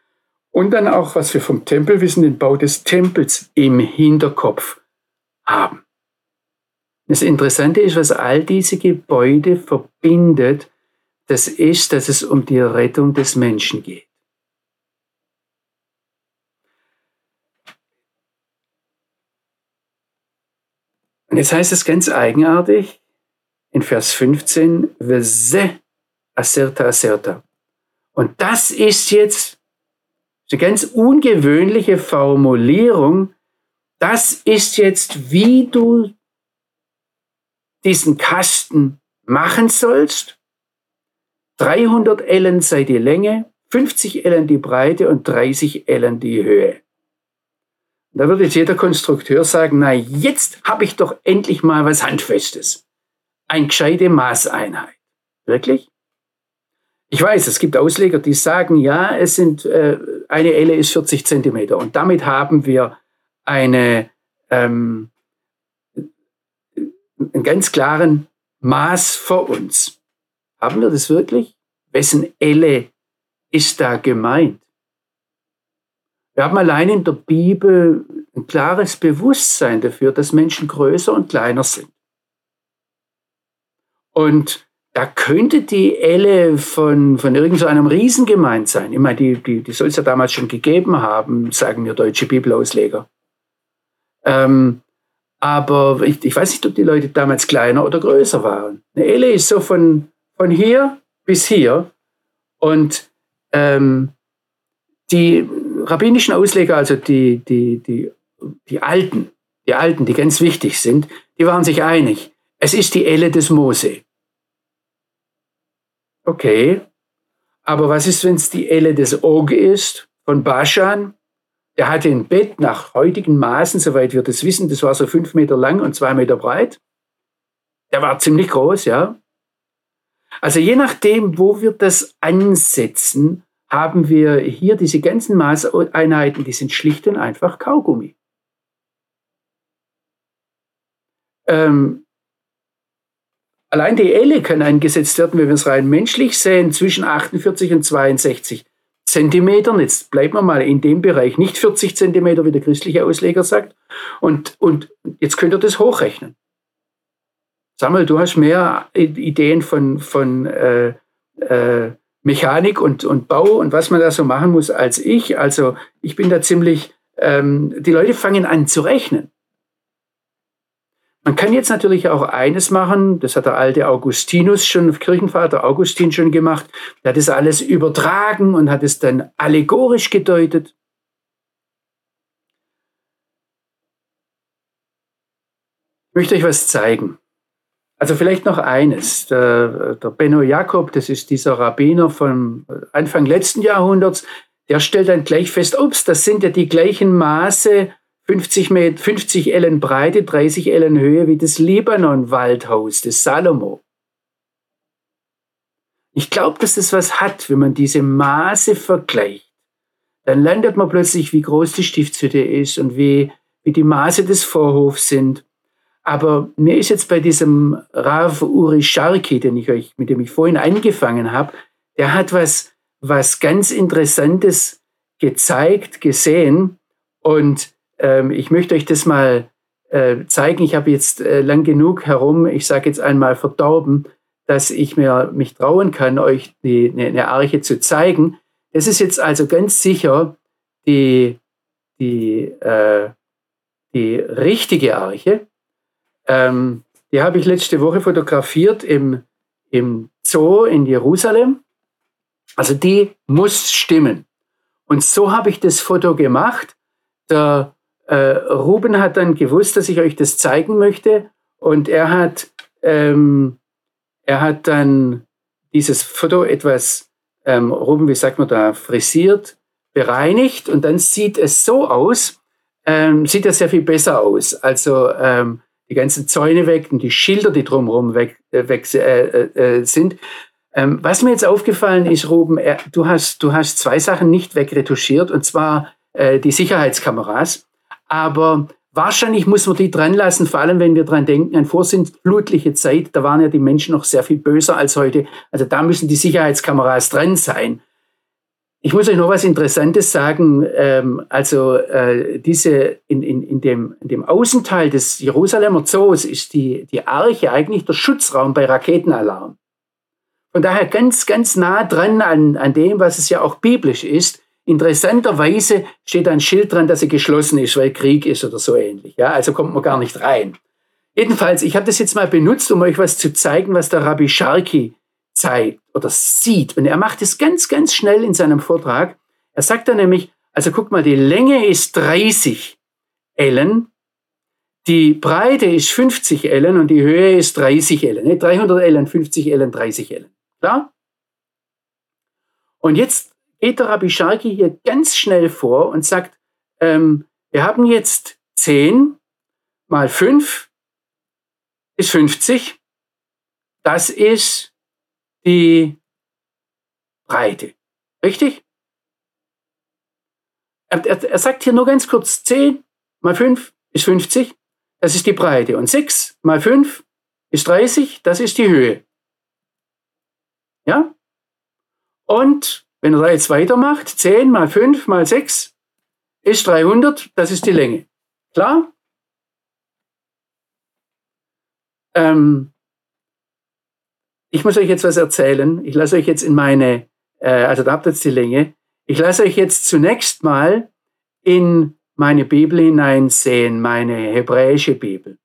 und dann auch, was wir vom Tempel wissen, den Bau des Tempels im Hinterkopf haben. Das Interessante ist, was all diese Gebäude verbindet, das ist, dass es um die Rettung des Menschen geht. Und jetzt heißt es ganz eigenartig in Vers 15, Vese aserta aserta. Und das ist jetzt eine ganz ungewöhnliche Formulierung. Das ist jetzt, wie du diesen Kasten machen sollst. 300 Ellen sei die Länge, 50 Ellen die Breite und 30 Ellen die Höhe. Da würde jetzt jeder Konstrukteur sagen, na jetzt habe ich doch endlich mal was Handfestes. Ein gescheite Maßeinheit. Wirklich? Ich weiß, es gibt Ausleger, die sagen, ja, es sind, äh, eine Elle ist 40 Zentimeter und damit haben wir eine, ähm, einen ganz klaren Maß vor uns. Haben wir das wirklich? Wessen Elle ist da gemeint? Wir haben allein in der Bibel ein klares Bewusstsein dafür, dass Menschen größer und kleiner sind. Und da könnte die Elle von, von irgendeinem so Riesen gemeint sein. Ich meine, die, die, die soll es ja damals schon gegeben haben, sagen mir deutsche Bibelausleger. Ähm, aber ich, ich, weiß nicht, ob die Leute damals kleiner oder größer waren. Eine Elle ist so von, von hier bis hier. Und ähm, die rabbinischen Ausleger, also die, die, die, die Alten, die Alten, die ganz wichtig sind, die waren sich einig. Es ist die Elle des Mose. Okay, aber was ist, wenn es die Elle des Og ist, von Baschan? Der hatte ein Bett nach heutigen Maßen, soweit wir das wissen, das war so fünf Meter lang und zwei Meter breit. Der war ziemlich groß, ja. Also je nachdem, wo wir das ansetzen, haben wir hier diese ganzen Maßeinheiten, die sind schlicht und einfach Kaugummi. Ähm, allein die Elle kann eingesetzt werden, wenn wir es rein menschlich sehen, zwischen 48 und 62 Zentimetern. Jetzt bleiben wir mal in dem Bereich, nicht 40 Zentimeter, wie der christliche Ausleger sagt. Und, und jetzt könnt ihr das hochrechnen. Samuel, du hast mehr Ideen von, von äh, äh, Mechanik und, und Bau und was man da so machen muss als ich. Also ich bin da ziemlich, ähm, die Leute fangen an zu rechnen. Man kann jetzt natürlich auch eines machen, das hat der alte Augustinus schon, Kirchenvater Augustin schon gemacht, der hat das alles übertragen und hat es dann allegorisch gedeutet. Ich möchte euch was zeigen. Also vielleicht noch eines. Der, der Benno Jakob, das ist dieser Rabbiner von Anfang letzten Jahrhunderts, der stellt dann gleich fest, ups, das sind ja die gleichen Maße, 50, Met, 50 Ellen Breite, 30 Ellen Höhe wie das Libanon-Waldhaus des Salomo. Ich glaube, dass das was hat, wenn man diese Maße vergleicht. Dann landet man plötzlich, wie groß die Stiftshütte ist und wie, wie die Maße des Vorhofs sind. Aber mir ist jetzt bei diesem Rav Uri Sharki, den ich euch, mit dem ich vorhin angefangen habe, der hat was, was ganz Interessantes gezeigt, gesehen. Und ähm, ich möchte euch das mal äh, zeigen. Ich habe jetzt äh, lang genug herum, ich sage jetzt einmal verdorben, dass ich mir mich trauen kann, euch die, eine, eine Arche zu zeigen. Das ist jetzt also ganz sicher die, die, äh, die richtige Arche. Ähm, die habe ich letzte Woche fotografiert im, im Zoo in Jerusalem. Also die muss stimmen. Und so habe ich das Foto gemacht. Der äh, Ruben hat dann gewusst, dass ich euch das zeigen möchte. Und er hat, ähm, er hat dann dieses Foto etwas, ähm, Ruben, wie sagt man da, frisiert, bereinigt. Und dann sieht es so aus, ähm, sieht er sehr viel besser aus. Also ähm, die ganzen Zäune weg und die Schilder, die drumherum weg, äh, weg äh, äh, sind. Ähm, was mir jetzt aufgefallen ist, Ruben, äh, du, hast, du hast zwei Sachen nicht wegretuschiert, und zwar äh, die Sicherheitskameras. Aber wahrscheinlich muss man die dran lassen, vor allem wenn wir dran denken, eine vorsintflutliche Zeit, da waren ja die Menschen noch sehr viel böser als heute. Also da müssen die Sicherheitskameras dran sein. Ich muss euch noch was Interessantes sagen. Ähm, also äh, diese in, in, in, dem, in dem Außenteil des Jerusalemer Zoos ist die, die Arche eigentlich der Schutzraum bei Raketenalarm. Von daher ganz, ganz nah dran an, an dem, was es ja auch biblisch ist. Interessanterweise steht ein Schild dran, dass sie geschlossen ist, weil Krieg ist oder so ähnlich. Ja, also kommt man gar nicht rein. Jedenfalls, ich habe das jetzt mal benutzt, um euch was zu zeigen, was der Rabbi Sharki zeigt oder sieht. Und er macht es ganz, ganz schnell in seinem Vortrag. Er sagt dann nämlich, also guck mal, die Länge ist 30 Ellen, die Breite ist 50 Ellen und die Höhe ist 30 Ellen. 300 Ellen, 50 Ellen, 30 Ellen. Klar? Und jetzt geht der Rabbi Sharki hier ganz schnell vor und sagt, ähm, wir haben jetzt 10 mal 5 ist 50. Das ist die Breite. Richtig? Er, er, er, sagt hier nur ganz kurz, 10 mal 5 ist 50, das ist die Breite. Und 6 mal 5 ist 30, das ist die Höhe. Ja? Und wenn er da jetzt weitermacht, 10 mal 5 mal 6 ist 300, das ist die Länge. Klar? Ähm, ich muss euch jetzt was erzählen. Ich lasse euch jetzt in meine, äh, also da habt ihr jetzt die Länge. Ich lasse euch jetzt zunächst mal in meine Bibel hineinsehen, meine hebräische Bibel.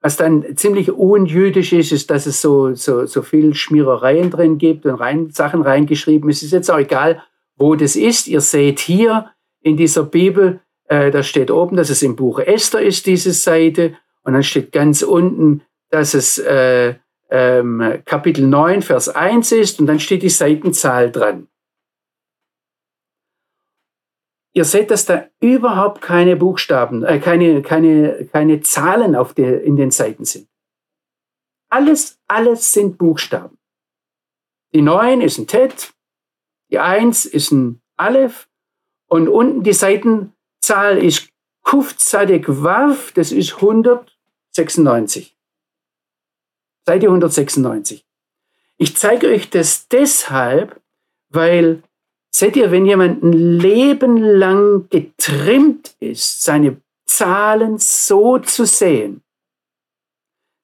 Was dann ziemlich unjüdisch ist, ist, dass es so, so, so viel Schmierereien drin gibt und rein, Sachen reingeschrieben. Es ist jetzt auch egal, wo das ist. Ihr seht hier in dieser Bibel, äh, da steht oben, dass es im Buch Esther ist, diese Seite. Und dann steht ganz unten, dass es äh, ähm, Kapitel 9, Vers 1 ist. Und dann steht die Seitenzahl dran. Ihr seht, dass da überhaupt keine Buchstaben, äh, keine, keine, keine Zahlen auf der, in den Seiten sind. Alles, alles sind Buchstaben. Die 9 ist ein Tet, die 1 ist ein Aleph und unten die Seitenzahl ist Kuf Zadek Wav, das ist 196. Seite 196. Ich zeige euch das deshalb, weil Seht ihr, wenn jemand ein Leben lang getrimmt ist, seine Zahlen so zu sehen,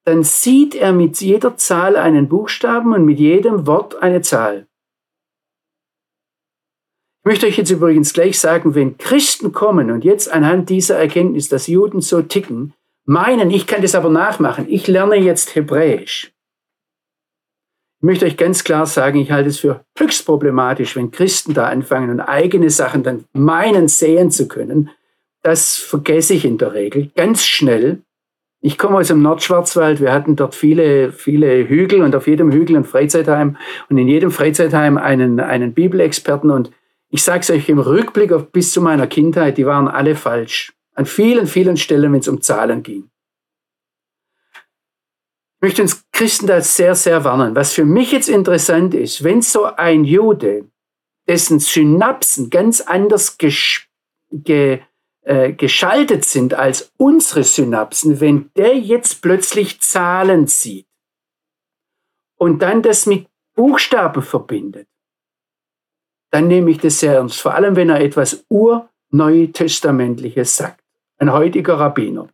dann sieht er mit jeder Zahl einen Buchstaben und mit jedem Wort eine Zahl. Ich möchte euch jetzt übrigens gleich sagen, wenn Christen kommen und jetzt anhand dieser Erkenntnis, dass Juden so ticken, meinen, ich kann das aber nachmachen, ich lerne jetzt Hebräisch, ich möchte euch ganz klar sagen, ich halte es für höchst problematisch, wenn Christen da anfangen und eigene Sachen dann meinen sehen zu können. Das vergesse ich in der Regel ganz schnell. Ich komme aus dem Nordschwarzwald. Wir hatten dort viele, viele Hügel und auf jedem Hügel ein Freizeitheim und in jedem Freizeitheim einen, einen Bibelexperten. Und ich sage es euch im Rückblick auf bis zu meiner Kindheit, die waren alle falsch. An vielen, vielen Stellen, wenn es um Zahlen ging möchte uns Christen da sehr, sehr warnen. Was für mich jetzt interessant ist, wenn so ein Jude, dessen Synapsen ganz anders gesch ge äh, geschaltet sind als unsere Synapsen, wenn der jetzt plötzlich Zahlen sieht und dann das mit Buchstaben verbindet, dann nehme ich das sehr ernst. Vor allem, wenn er etwas urneutestamentliches sagt. Ein heutiger Rabbiner.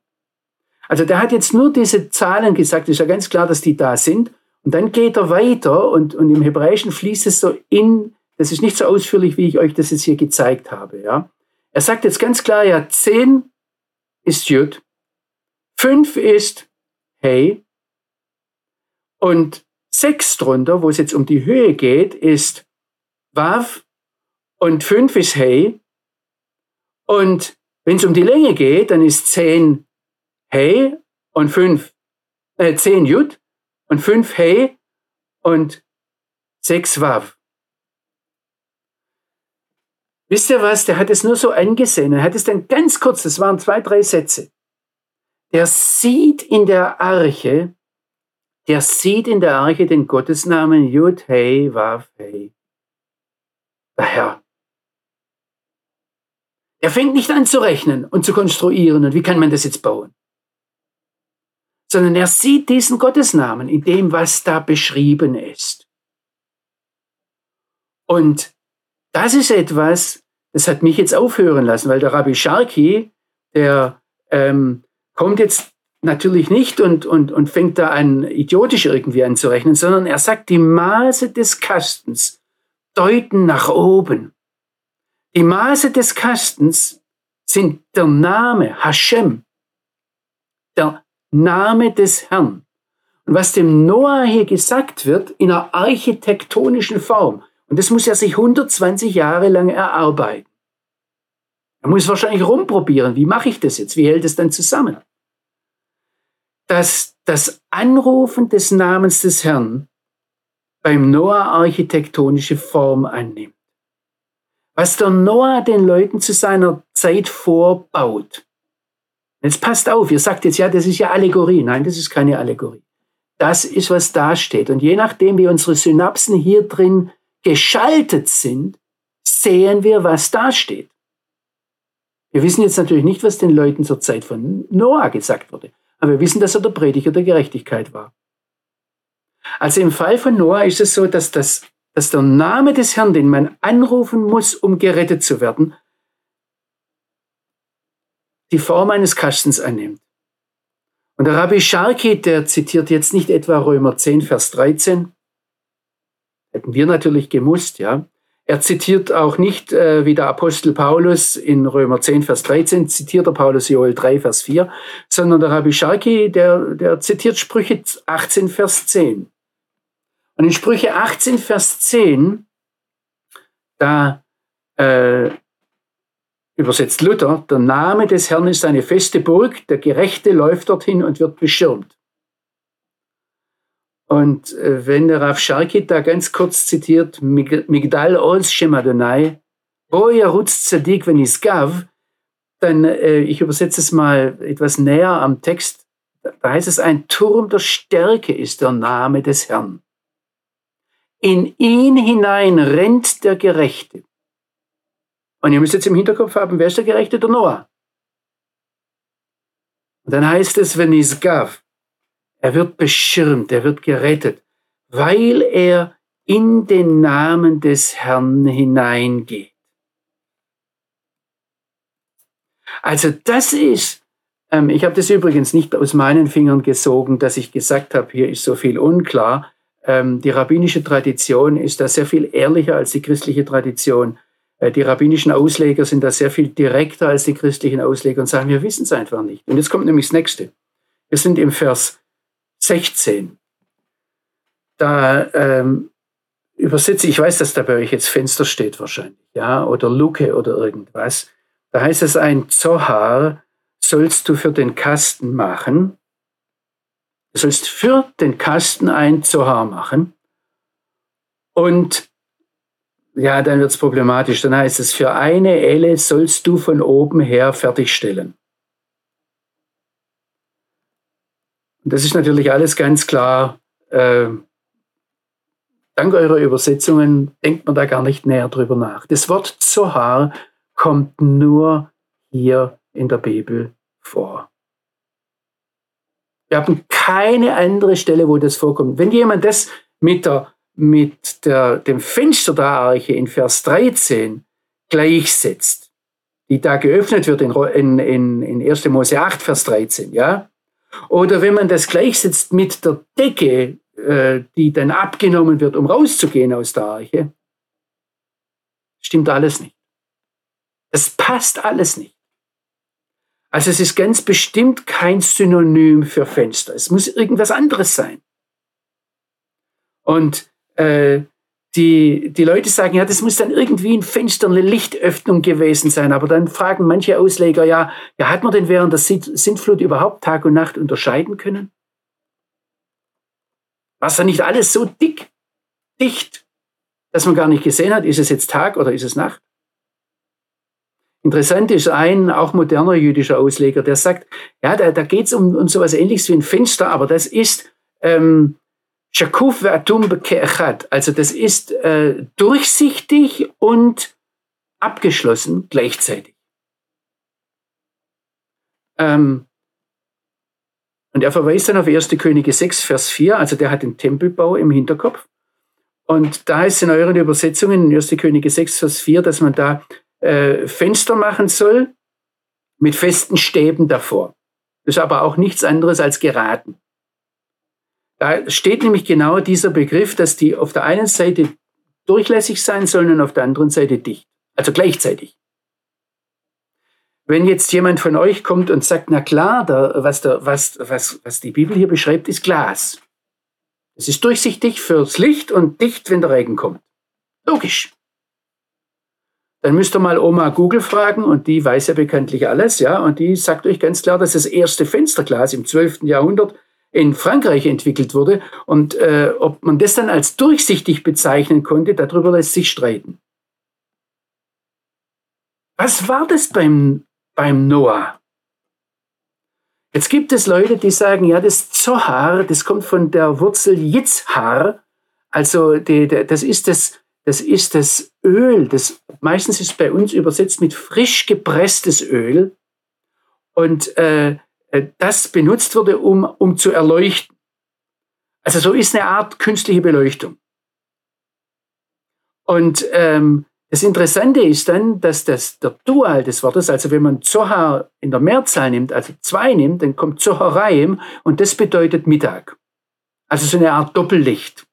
Also der hat jetzt nur diese Zahlen gesagt, ist ja ganz klar, dass die da sind. Und dann geht er weiter und, und im Hebräischen fließt es so in, das ist nicht so ausführlich, wie ich euch das jetzt hier gezeigt habe. Ja. Er sagt jetzt ganz klar, ja, 10 ist Jud, 5 ist Hey und 6 drunter, wo es jetzt um die Höhe geht, ist Wav und 5 ist Hey. Und wenn es um die Länge geht, dann ist 10 Hey und fünf, äh, zehn Jud und fünf Hey und sechs Wav. Wisst ihr was? Der hat es nur so angesehen. Er hat es dann ganz kurz, das waren zwei, drei Sätze. der sieht in der Arche, der sieht in der Arche den Gottesnamen Yud Hei Vav Hei. Der Herr. Er fängt nicht an zu rechnen und zu konstruieren und wie kann man das jetzt bauen? Sondern er sieht diesen Gottesnamen in dem, was da beschrieben ist. Und das ist etwas, das hat mich jetzt aufhören lassen, weil der Rabbi Sharki, der ähm, kommt jetzt natürlich nicht und, und, und fängt da an, idiotisch irgendwie anzurechnen, sondern er sagt, die Maße des Kastens deuten nach oben. Die Maße des Kastens sind der Name Hashem, der Name des Herrn. Und was dem Noah hier gesagt wird, in einer architektonischen Form, und das muss er sich 120 Jahre lang erarbeiten. Er muss wahrscheinlich rumprobieren, wie mache ich das jetzt, wie hält es dann zusammen? Dass das Anrufen des Namens des Herrn beim Noah architektonische Form annimmt. Was der Noah den Leuten zu seiner Zeit vorbaut. Jetzt passt auf, ihr sagt jetzt, ja, das ist ja Allegorie. Nein, das ist keine Allegorie. Das ist, was da steht. Und je nachdem, wie unsere Synapsen hier drin geschaltet sind, sehen wir, was da steht. Wir wissen jetzt natürlich nicht, was den Leuten zur Zeit von Noah gesagt wurde, aber wir wissen, dass er der Prediger der Gerechtigkeit war. Also im Fall von Noah ist es so, dass, das, dass der Name des Herrn, den man anrufen muss, um gerettet zu werden, die Form eines Kastens annimmt. Und der Rabbi Sharki, der zitiert jetzt nicht etwa Römer 10, Vers 13, Hätten wir natürlich gemusst, ja. Er zitiert auch nicht, äh, wie der Apostel Paulus in Römer 10, Vers 13, zitiert der Paulus Joel 3, Vers 4, sondern der Rabbi Sharki, der, der zitiert Sprüche 18, Vers 10. Und in Sprüche 18, Vers 10, da äh, übersetzt Luther, der Name des Herrn ist eine feste Burg, der Gerechte läuft dorthin und wird beschirmt. Und äh, wenn der Rav Sharkit da ganz kurz zitiert, Migdal Oz Shem Adonai, Boya Rutz Tzadik Gav, dann, äh, ich übersetze es mal etwas näher am Text, da heißt es, ein Turm der Stärke ist der Name des Herrn. In ihn hinein rennt der Gerechte. Und ihr müsst jetzt im Hinterkopf haben, wer ist der Gerechte? Der Noah. Und dann heißt es, wenn es Gav, er wird beschirmt, er wird gerettet, weil er in den Namen des Herrn hineingeht. Also das ist, ähm, ich habe das übrigens nicht aus meinen Fingern gesogen, dass ich gesagt habe, hier ist so viel unklar. Ähm, die rabbinische Tradition ist da sehr viel ehrlicher als die christliche Tradition. Äh, die rabbinischen Ausleger sind da sehr viel direkter als die christlichen Ausleger und sagen, wir wissen es einfach nicht. Und jetzt kommt nämlich das nächste. Wir sind im Vers 16. Da ähm, übersetze ich, weiß, dass da bei euch jetzt Fenster steht wahrscheinlich, ja, oder Luke oder irgendwas. Da heißt es, ein Zohar sollst du für den Kasten machen. Du sollst für den Kasten ein Zohar machen. Und ja, dann wird es problematisch. Dann heißt es, für eine Elle sollst du von oben her fertigstellen. Und das ist natürlich alles ganz klar. Äh, dank eurer Übersetzungen denkt man da gar nicht näher drüber nach. Das Wort Zohar kommt nur hier in der Bibel vor. Wir haben keine andere Stelle, wo das vorkommt. Wenn jemand das mit, der, mit der, dem Fenster der Arche in Vers 13 gleichsetzt, die da geöffnet wird in, in, in 1. Mose 8, Vers 13, ja, oder wenn man das gleichsetzt mit der Decke, äh, die dann abgenommen wird, um rauszugehen aus der Arche, stimmt alles nicht. Das passt alles nicht. Also es ist ganz bestimmt kein Synonym für Fenster. Es muss irgendwas anderes sein. Und äh, die, die Leute sagen, ja, das muss dann irgendwie ein Fenster, eine Lichtöffnung gewesen sein. Aber dann fragen manche Ausleger, ja, ja hat man denn während der Sintflut überhaupt Tag und Nacht unterscheiden können? War es dann nicht alles so dick, dicht, dass man gar nicht gesehen hat, ist es jetzt Tag oder ist es Nacht? Interessant ist ein, auch moderner jüdischer Ausleger, der sagt, ja, da, da geht es um, um sowas ähnliches wie ein Fenster, aber das ist ähm, Shakuf ve'atum beke'echat. Also das ist äh, durchsichtig und abgeschlossen gleichzeitig. Ähm, und er verweist dann auf 1. Könige 6, Vers 4, also der hat den Tempelbau im Hinterkopf. Und da ist in euren Übersetzungen in 1. Könige 6, Vers 4, dass man da äh, Fenster machen soll mit festen Stäben davor. Das ist aber auch nichts anderes als geraten. Da steht nämlich genau dieser Begriff, dass die auf der einen Seite durchlässig sein sollen und auf der anderen Seite dicht. Also gleichzeitig. Wenn jetzt jemand von euch kommt und sagt, na klar, da, was, da, was, was, was die Bibel hier beschreibt, ist Glas. Es ist durchsichtig fürs Licht und dicht, wenn der Regen kommt. Logisch. Dann müsst ihr mal Oma Google fragen und die weiß ja bekanntlich alles, ja, und die sagt euch ganz klar, dass das erste Fensterglas im 12. Jahrhundert in Frankreich entwickelt wurde und äh, ob man das dann als durchsichtig bezeichnen konnte, darüber lässt sich streiten. Was war das beim, beim Noah? Jetzt gibt es Leute, die sagen, ja, das Zohar, das kommt von der Wurzel Yitzhar, also die, die, das ist das das ist das Öl. Das, meistens ist bei uns übersetzt mit frisch gepresstes Öl. Und äh, äh, das benutzt wurde, um, um zu erleuchten. Also so ist eine Art künstliche Beleuchtung. Und ähm, das Interessante ist dann, dass das, der Dual des Wortes, also wenn man Zohar in der Mehrzahl nimmt, also zwei nimmt, dann kommt Zoharaim und das bedeutet Mittag. Also so eine Art Doppellicht.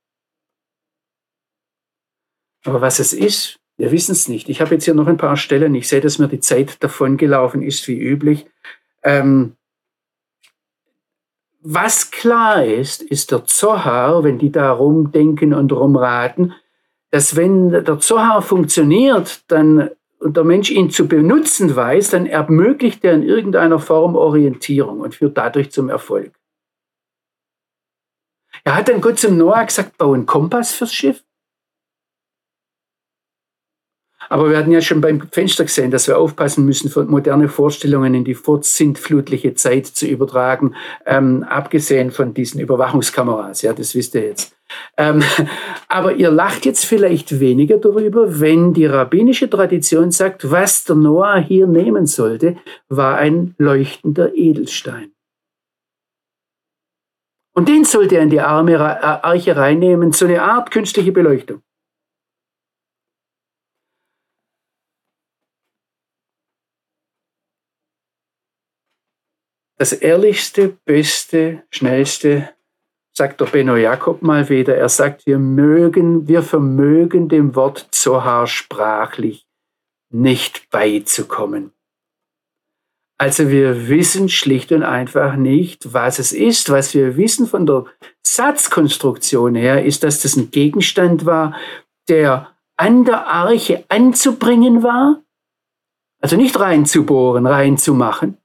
Aber was es ist, wir wissen es nicht. Ich habe jetzt hier noch ein paar Stellen. Ich sehe, dass mir die Zeit davon gelaufen ist, wie üblich. Ähm, was klar ist, ist der Zohar, wenn die da rumdenken und rumraten, dass wenn der Zohar funktioniert, dann und der Mensch ihn zu benutzen weiß, dann ermöglicht er in irgendeiner Form Orientierung und führt dadurch zum Erfolg. Er hat dann Gott zum Noah gesagt, bau einen Kompass fürs Schiff. Aber wir hatten ja schon beim Fenster gesehen, dass wir aufpassen müssen, moderne Vorstellungen in die vorsintflutliche Zeit zu übertragen, ähm, abgesehen von diesen Überwachungskameras. Ja, das wisst ihr jetzt. Ähm, aber ihr lacht jetzt vielleicht weniger darüber, wenn die rabbinische Tradition sagt, was der Noah hier nehmen sollte, war ein leuchtender Edelstein. Und den sollte er in die Arche reinnehmen, so eine Art künstliche Beleuchtung. Das ehrlichste, beste, schnellste, sagt der Benno Jakob mal wieder. Er sagt, wir mögen, wir vermögen dem Wort Zohar sprachlich nicht beizukommen. Also wir wissen schlicht und einfach nicht, was es ist. Was wir wissen von der Satzkonstruktion her, ist, dass das ein Gegenstand war, der an der Arche anzubringen war, also nicht reinzubohren, reinzumachen,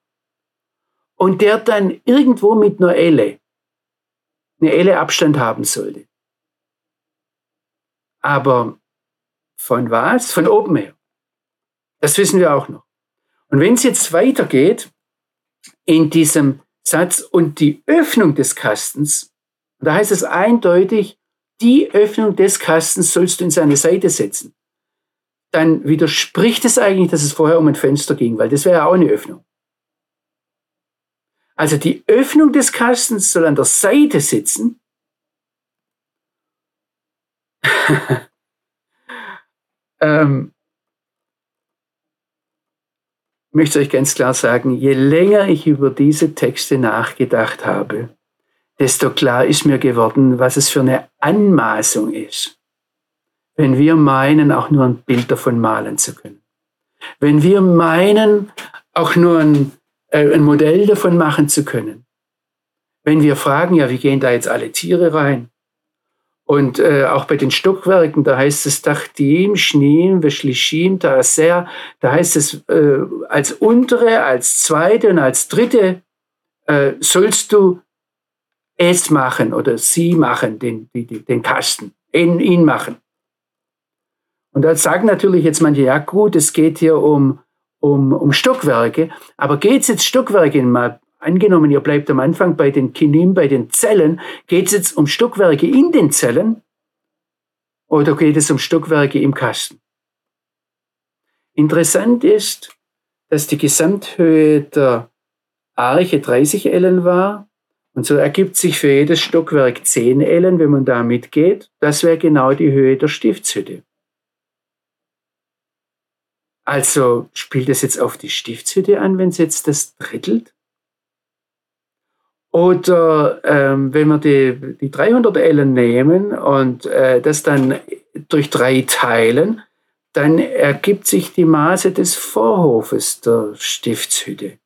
und der dann irgendwo mit einer Elle, eine Elle Abstand haben sollte. Aber von was? Von oben her. Das wissen wir auch noch. Und wenn es jetzt weitergeht in diesem Satz und die Öffnung des Kastens, da heißt es eindeutig, die Öffnung des Kastens sollst du in seine Seite setzen. Dann widerspricht es eigentlich, dass es vorher um ein Fenster ging, weil das wäre ja auch eine Öffnung. Also die Öffnung des Kastens soll an der Seite sitzen. ähm, ich möchte euch ganz klar sagen, je länger ich über diese Texte nachgedacht habe, desto klar ist mir geworden, was es für eine Anmaßung ist, wenn wir meinen, auch nur ein Bild davon malen zu können. Wenn wir meinen, auch nur ein äh, ein Modell davon machen zu können. Wenn wir fragen, ja, wie gehen da jetzt alle Tiere rein? Und äh, auch bei den Stockwerken, da heißt es Dachtim, Schneem, Veshlishim, Taaser, da heißt es äh, als untere, als zweite und als dritte äh, sollst du es machen oder sie machen, den, den, den Kasten, ihn, ihn machen. Und da sagen natürlich jetzt manche, ja gut, es geht hier um um, um Stockwerke. Aber geht es jetzt Stockwerke mal angenommen, ihr bleibt am Anfang bei den Kinim, bei den Zellen, geht es jetzt um Stockwerke in den Zellen oder geht es um Stockwerke im Kasten? Interessant ist, dass die Gesamthöhe der Arche 30 Ellen war und so ergibt sich für jedes Stockwerk 10 Ellen, wenn man da mitgeht. Das wäre genau die Höhe der Stiftshütte. Also spielt es jetzt auf die Stiftshütte an, wenn es jetzt das drittelt? Oder ähm, wenn wir die, die 300 Ellen nehmen und äh, das dann durch drei teilen, dann ergibt sich die Maße des Vorhofes der Stiftshütte.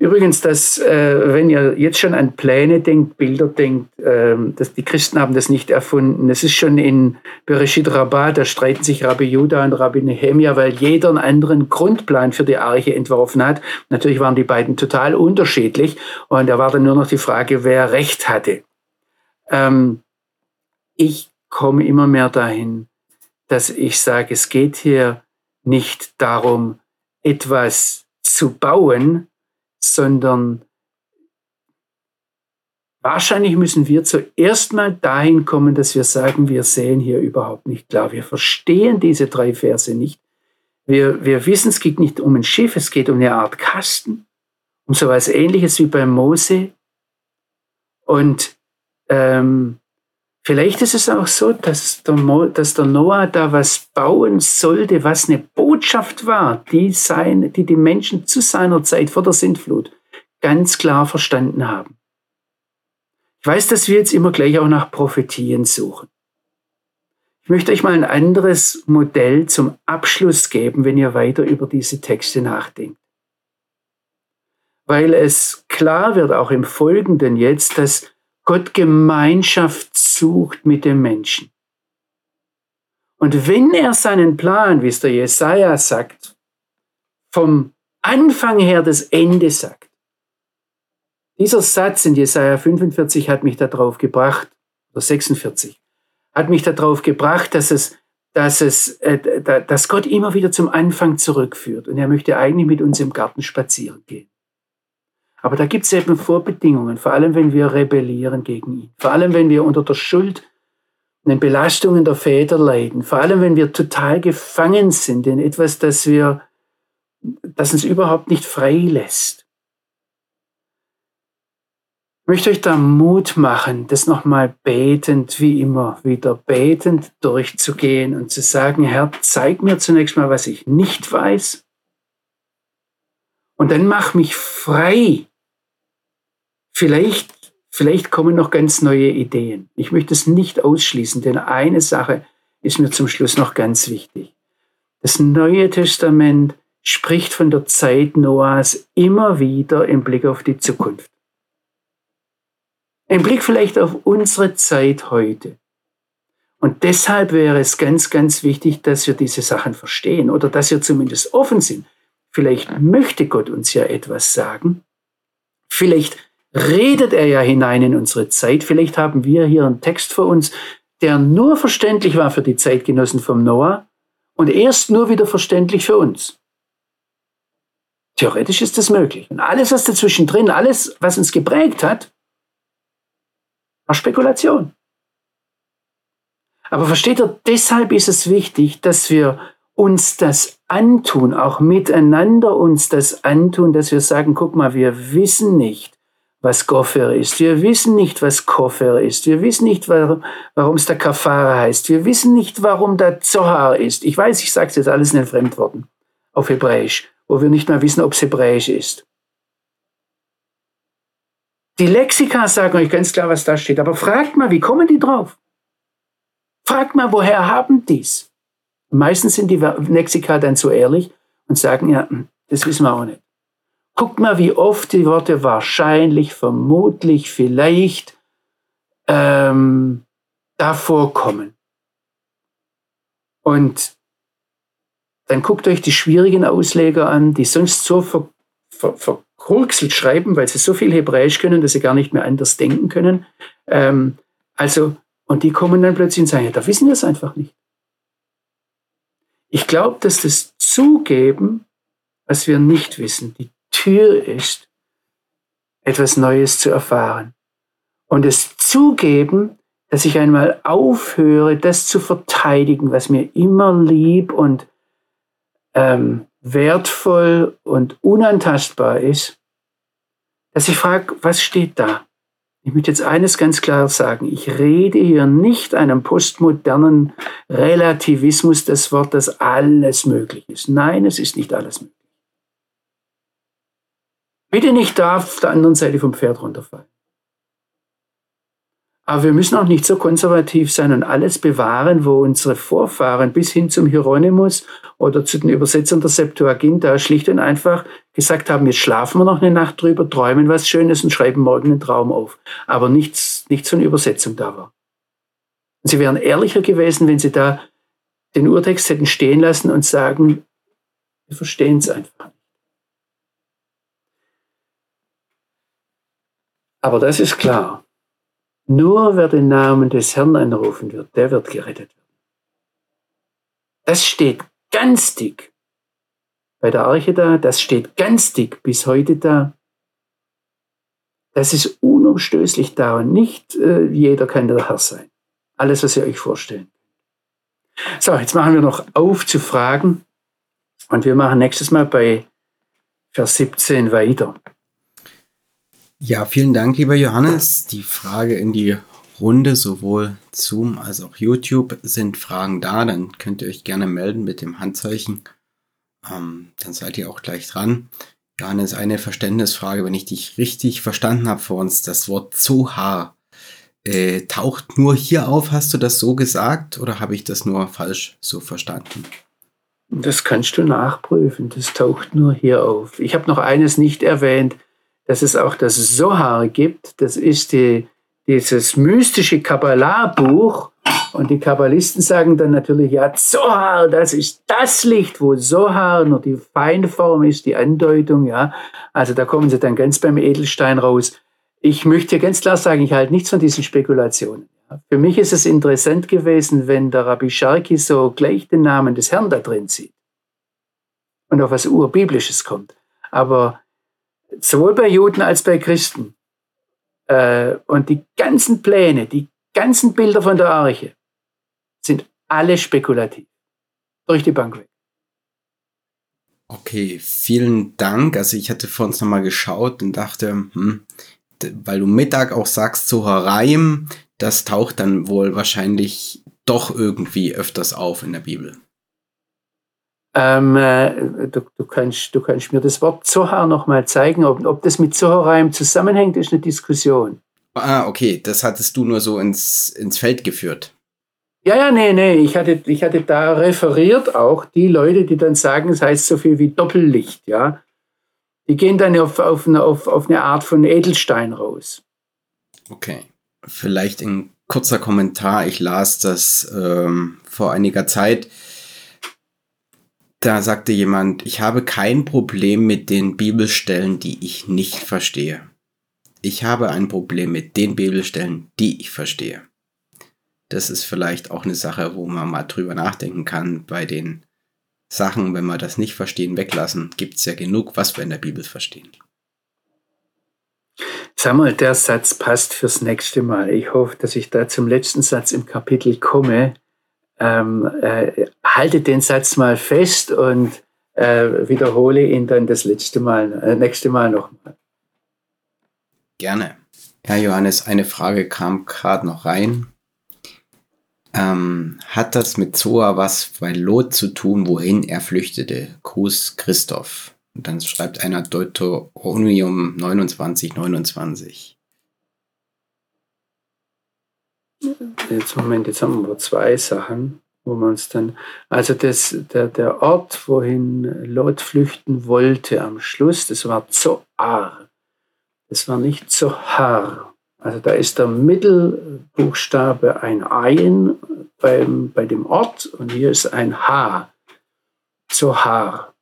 Übrigens, dass, äh, wenn ihr jetzt schon an Pläne denkt, Bilder denkt, äh, dass die Christen haben das nicht erfunden. Es ist schon in Bereshit Rabbah, da streiten sich Rabbi Judah und Rabbi Nehemia, weil jeder einen anderen Grundplan für die Arche entworfen hat. Natürlich waren die beiden total unterschiedlich und da war dann nur noch die Frage, wer Recht hatte. Ähm, ich komme immer mehr dahin, dass ich sage, es geht hier nicht darum, etwas zu bauen, sondern wahrscheinlich müssen wir zuerst mal dahin kommen, dass wir sagen, wir sehen hier überhaupt nicht klar. Wir verstehen diese drei Verse nicht. Wir, wir wissen, es geht nicht um ein Schiff, es geht um eine Art Kasten, um so etwas ähnliches wie bei Mose. Und ähm, Vielleicht ist es auch so, dass der, Mo, dass der Noah da was bauen sollte, was eine Botschaft war, die, sein, die die Menschen zu seiner Zeit vor der Sintflut ganz klar verstanden haben. Ich weiß, dass wir jetzt immer gleich auch nach Prophetien suchen. Ich möchte euch mal ein anderes Modell zum Abschluss geben, wenn ihr weiter über diese Texte nachdenkt. Weil es klar wird, auch im Folgenden jetzt, dass Gott Gemeinschaft sucht mit dem Menschen. Und wenn er seinen Plan, wie es der Jesaja sagt, vom Anfang her das Ende sagt, dieser Satz in Jesaja 45 hat mich darauf gebracht, oder 46, hat mich darauf gebracht, dass es, dass es, äh, dass Gott immer wieder zum Anfang zurückführt. Und er möchte eigentlich mit uns im Garten spazieren gehen. Aber da gibt es eben Vorbedingungen, vor allem wenn wir rebellieren gegen ihn, vor allem wenn wir unter der Schuld und den Belastungen der Väter leiden, vor allem wenn wir total gefangen sind in etwas, das wir, das uns überhaupt nicht frei lässt. Ich möchte euch da Mut machen, das nochmal betend, wie immer, wieder betend durchzugehen und zu sagen, Herr, zeig mir zunächst mal, was ich nicht weiß. Und dann mach mich frei Vielleicht, vielleicht kommen noch ganz neue Ideen. Ich möchte es nicht ausschließen, denn eine Sache ist mir zum Schluss noch ganz wichtig. Das Neue Testament spricht von der Zeit Noahs immer wieder im Blick auf die Zukunft. Ein Blick vielleicht auf unsere Zeit heute. Und deshalb wäre es ganz, ganz wichtig, dass wir diese Sachen verstehen oder dass wir zumindest offen sind. Vielleicht möchte Gott uns ja etwas sagen. Vielleicht redet er ja hinein in unsere Zeit. Vielleicht haben wir hier einen Text vor uns, der nur verständlich war für die Zeitgenossen vom Noah und erst nur wieder verständlich für uns. Theoretisch ist das möglich. Und alles, was dazwischen drin, alles, was uns geprägt hat, war Spekulation. Aber versteht ihr, deshalb ist es wichtig, dass wir uns das antun, auch miteinander uns das antun, dass wir sagen, guck mal, wir wissen nicht, was Goffer ist. Wir wissen nicht, was Koffer ist. Wir wissen nicht, warum, es der Kafara heißt. Wir wissen nicht, warum der Zohar ist. Ich weiß, ich sage jetzt alles in den Fremdworten auf Hebräisch, wo wir nicht mehr wissen, ob es Hebräisch ist. Die Lexika sagen euch ganz klar, was da steht. Aber fragt mal, wie kommen die drauf? Fragt mal, woher haben die's? Meistens sind die Lexika dann so ehrlich und sagen, ja, hm, das wissen wir auch nicht. Guckt mal, wie oft die Worte wahrscheinlich, vermutlich, vielleicht ähm, da vorkommen. Und dann guckt euch die schwierigen Ausleger an, die sonst so ver, ver, verkurkselt schreiben, weil sie so viel Hebräisch können, dass sie gar nicht mehr anders denken können. Ähm, also, und die kommen dann plötzlich und sagen, ja, da wissen wir es einfach nicht. Ich glaube, dass das Zugeben, was wir nicht wissen, die Tür ist, etwas Neues zu erfahren. Und das Zugeben, dass ich einmal aufhöre, das zu verteidigen, was mir immer lieb und ähm, wertvoll und unantastbar ist, dass ich frage, was steht da? Ich möchte jetzt eines ganz klar sagen. Ich rede hier nicht einem postmodernen Relativismus das Wort, dass alles möglich ist. Nein, es ist nicht alles möglich. Bitte nicht da auf der anderen Seite vom Pferd runterfallen. Aber wir müssen auch nicht so konservativ sein und alles bewahren, wo unsere Vorfahren bis hin zum Hieronymus oder zu den Übersetzern der Septuaginta schlicht und einfach gesagt haben, jetzt schlafen wir noch eine Nacht drüber, träumen was Schönes und schreiben morgen einen Traum auf. Aber nichts, nichts von Übersetzung da war. Und sie wären ehrlicher gewesen, wenn sie da den Urtext hätten stehen lassen und sagen, wir verstehen es einfach. Aber das ist klar. Nur wer den Namen des Herrn anrufen wird, der wird gerettet werden. Das steht ganz dick bei der Arche da, das steht ganz dick bis heute da. Das ist unumstößlich da und nicht äh, jeder kann der Herr sein. Alles, was ihr euch vorstellen. So, jetzt machen wir noch auf zu Fragen und wir machen nächstes Mal bei Vers 17 weiter. Ja, vielen Dank, lieber Johannes. Die Frage in die Runde, sowohl Zoom als auch YouTube, sind Fragen da. Dann könnt ihr euch gerne melden mit dem Handzeichen. Ähm, dann seid ihr auch gleich dran. Johannes, eine Verständnisfrage, wenn ich dich richtig verstanden habe vor uns, das Wort Zohar äh, taucht nur hier auf. Hast du das so gesagt oder habe ich das nur falsch so verstanden? Das kannst du nachprüfen. Das taucht nur hier auf. Ich habe noch eines nicht erwähnt dass es auch das Sohar gibt. Das ist die, dieses mystische Kabbalah-Buch. Und die Kabbalisten sagen dann natürlich, ja, Zohar, das ist das Licht, wo Sohar nur die Feinform ist, die Andeutung, ja. Also da kommen sie dann ganz beim Edelstein raus. Ich möchte ganz klar sagen, ich halte nichts von diesen Spekulationen. Für mich ist es interessant gewesen, wenn der Rabbi Sharki so gleich den Namen des Herrn da drin sieht und auf was Urbiblisches kommt. Aber sowohl bei Juden als bei Christen. Äh, und die ganzen Pläne, die ganzen Bilder von der Arche sind alle spekulativ. Durch die Bank weg. Okay, vielen Dank. Also ich hatte vor uns nochmal geschaut und dachte, hm, weil du Mittag auch sagst, so Haraim, das taucht dann wohl wahrscheinlich doch irgendwie öfters auf in der Bibel. Ähm, äh, du, du, kannst, du kannst mir das Wort Zohar nochmal zeigen. Ob, ob das mit Zoharaim zusammenhängt, ist eine Diskussion. Ah, okay. Das hattest du nur so ins, ins Feld geführt. Ja, ja, nee, nee. Ich hatte, ich hatte da referiert auch die Leute, die dann sagen, es heißt so viel wie Doppellicht, ja. Die gehen dann auf, auf, eine, auf, auf eine Art von Edelstein raus. Okay. Vielleicht ein kurzer Kommentar. Ich las das ähm, vor einiger Zeit da sagte jemand, ich habe kein Problem mit den Bibelstellen, die ich nicht verstehe. Ich habe ein Problem mit den Bibelstellen, die ich verstehe. Das ist vielleicht auch eine Sache, wo man mal drüber nachdenken kann. Bei den Sachen, wenn wir das nicht verstehen, weglassen, gibt es ja genug, was wir in der Bibel verstehen. Sag mal, der Satz passt fürs nächste Mal. Ich hoffe, dass ich da zum letzten Satz im Kapitel komme ähm, äh, halte den Satz mal fest und äh, wiederhole ihn dann das letzte Mal, äh, nächste Mal nochmal. Gerne. Ja, Johannes, eine Frage kam gerade noch rein. Ähm, hat das mit Zoa was bei Lot zu tun, wohin er flüchtete? Gruß Christoph. Und dann schreibt einer Deuteronomium 29, 29. Jetzt Moment, jetzt haben wir zwei Sachen, wo man uns dann, also das, der, der Ort, wohin Lot flüchten wollte am Schluss, das war Zoar. Das war nicht Zohar. Also da ist der Mittelbuchstabe ein Ein beim, bei dem Ort und hier ist ein H. Zohar.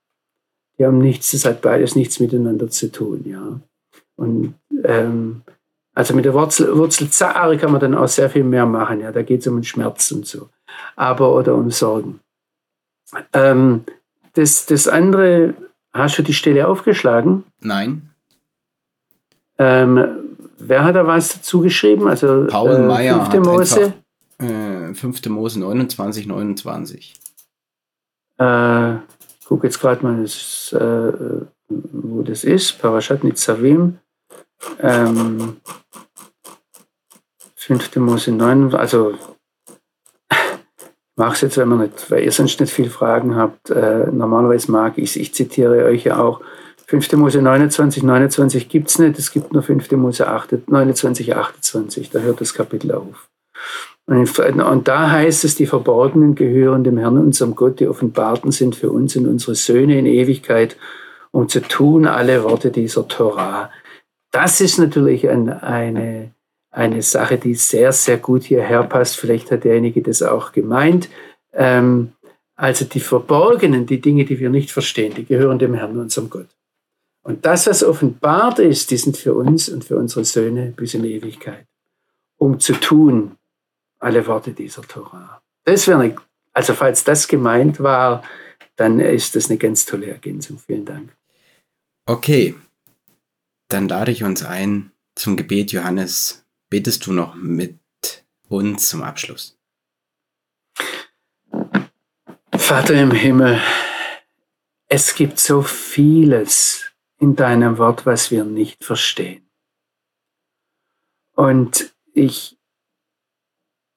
Die haben nichts, das hat beides nichts miteinander zu tun, ja. Und ähm, also mit der Wurzel, Wurzel kann man dann auch sehr viel mehr machen. Ja, da geht es um den Schmerz und so. Aber oder um Sorgen. Ähm, das, das andere, hast du die Stelle aufgeschlagen? Nein. Ähm, wer hat da was dazu geschrieben? Also Paul äh, Meyer 5. Mose. Einfach, äh, 5. Mose 29, 29. Äh, ich gucke jetzt gerade mal, das, äh, wo das ist. Parashat Nitzavim. Ähm, 5. Mose 9, also mache es jetzt, man nicht, weil ihr sonst nicht viele Fragen habt. Äh, normalerweise mag ich es. Ich zitiere euch ja auch. 5. Mose 29, 29 gibt es nicht. Es gibt nur 5. Mose 8, 29, 28. Da hört das Kapitel auf. Und, und da heißt es, die Verborgenen gehören dem Herrn, unserem Gott. Die Offenbarten sind für uns und unsere Söhne in Ewigkeit, um zu tun alle Worte dieser Torah. Das ist natürlich ein, eine eine Sache, die sehr, sehr gut hierher passt. Vielleicht hat derjenige das auch gemeint. Ähm, also die Verborgenen, die Dinge, die wir nicht verstehen, die gehören dem Herrn, unserem Gott. Und das, was offenbart ist, die sind für uns und für unsere Söhne bis in Ewigkeit, um zu tun alle Worte dieser Torah. Das wäre eine, also falls das gemeint war, dann ist das eine ganz tolle Ergänzung. Vielen Dank. Okay, dann lade ich uns ein zum Gebet Johannes betest du noch mit uns zum Abschluss? Vater im Himmel, es gibt so vieles in deinem Wort, was wir nicht verstehen. Und ich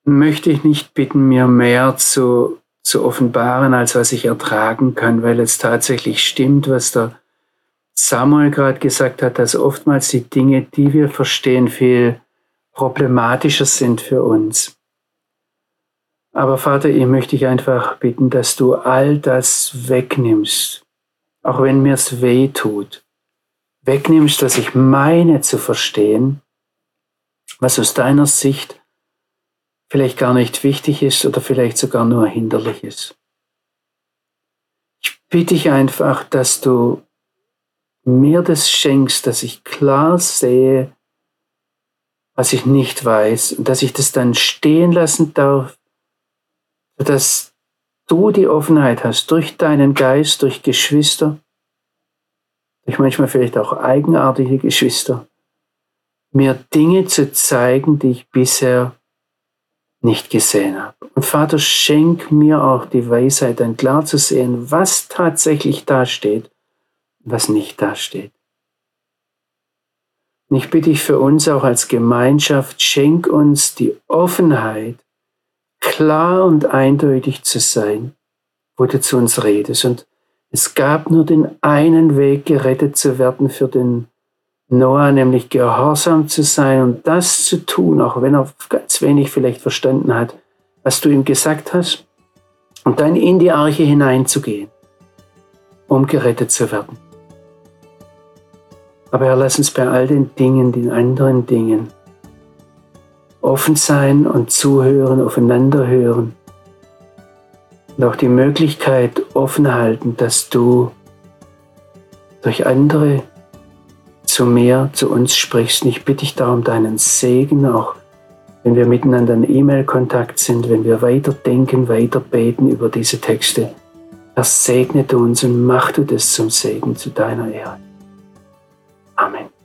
möchte dich nicht bitten, mir mehr zu, zu offenbaren, als was ich ertragen kann, weil es tatsächlich stimmt, was der Samuel gerade gesagt hat, dass oftmals die Dinge, die wir verstehen, viel problematischer sind für uns. Aber Vater, ich möchte dich einfach bitten, dass du all das wegnimmst, auch wenn mir es weh tut. Wegnimmst, dass ich meine zu verstehen, was aus deiner Sicht vielleicht gar nicht wichtig ist oder vielleicht sogar nur hinderlich ist. Ich bitte dich einfach, dass du mir das schenkst, dass ich klar sehe, was ich nicht weiß und dass ich das dann stehen lassen darf, dass du die Offenheit hast durch deinen Geist, durch Geschwister, durch manchmal vielleicht auch eigenartige Geschwister, mir Dinge zu zeigen, die ich bisher nicht gesehen habe. Und Vater, schenk mir auch die Weisheit, dann klar zu sehen, was tatsächlich da steht, was nicht da steht. Und ich bitte dich für uns auch als Gemeinschaft, schenk uns die Offenheit, klar und eindeutig zu sein, wo du zu uns redest. Und es gab nur den einen Weg, gerettet zu werden für den Noah, nämlich gehorsam zu sein und das zu tun, auch wenn er ganz wenig vielleicht verstanden hat, was du ihm gesagt hast, und dann in die Arche hineinzugehen, um gerettet zu werden. Aber Herr, lass uns bei all den Dingen, den anderen Dingen, offen sein und zuhören, aufeinander hören. Und auch die Möglichkeit offen halten, dass du durch andere zu mir, zu uns sprichst. Und ich bitte dich darum, deinen Segen auch, wenn wir miteinander in E-Mail-Kontakt sind, wenn wir weiter denken, weiter beten über diese Texte. Herr, segne du uns und mach du das zum Segen zu deiner Ehre. Amén.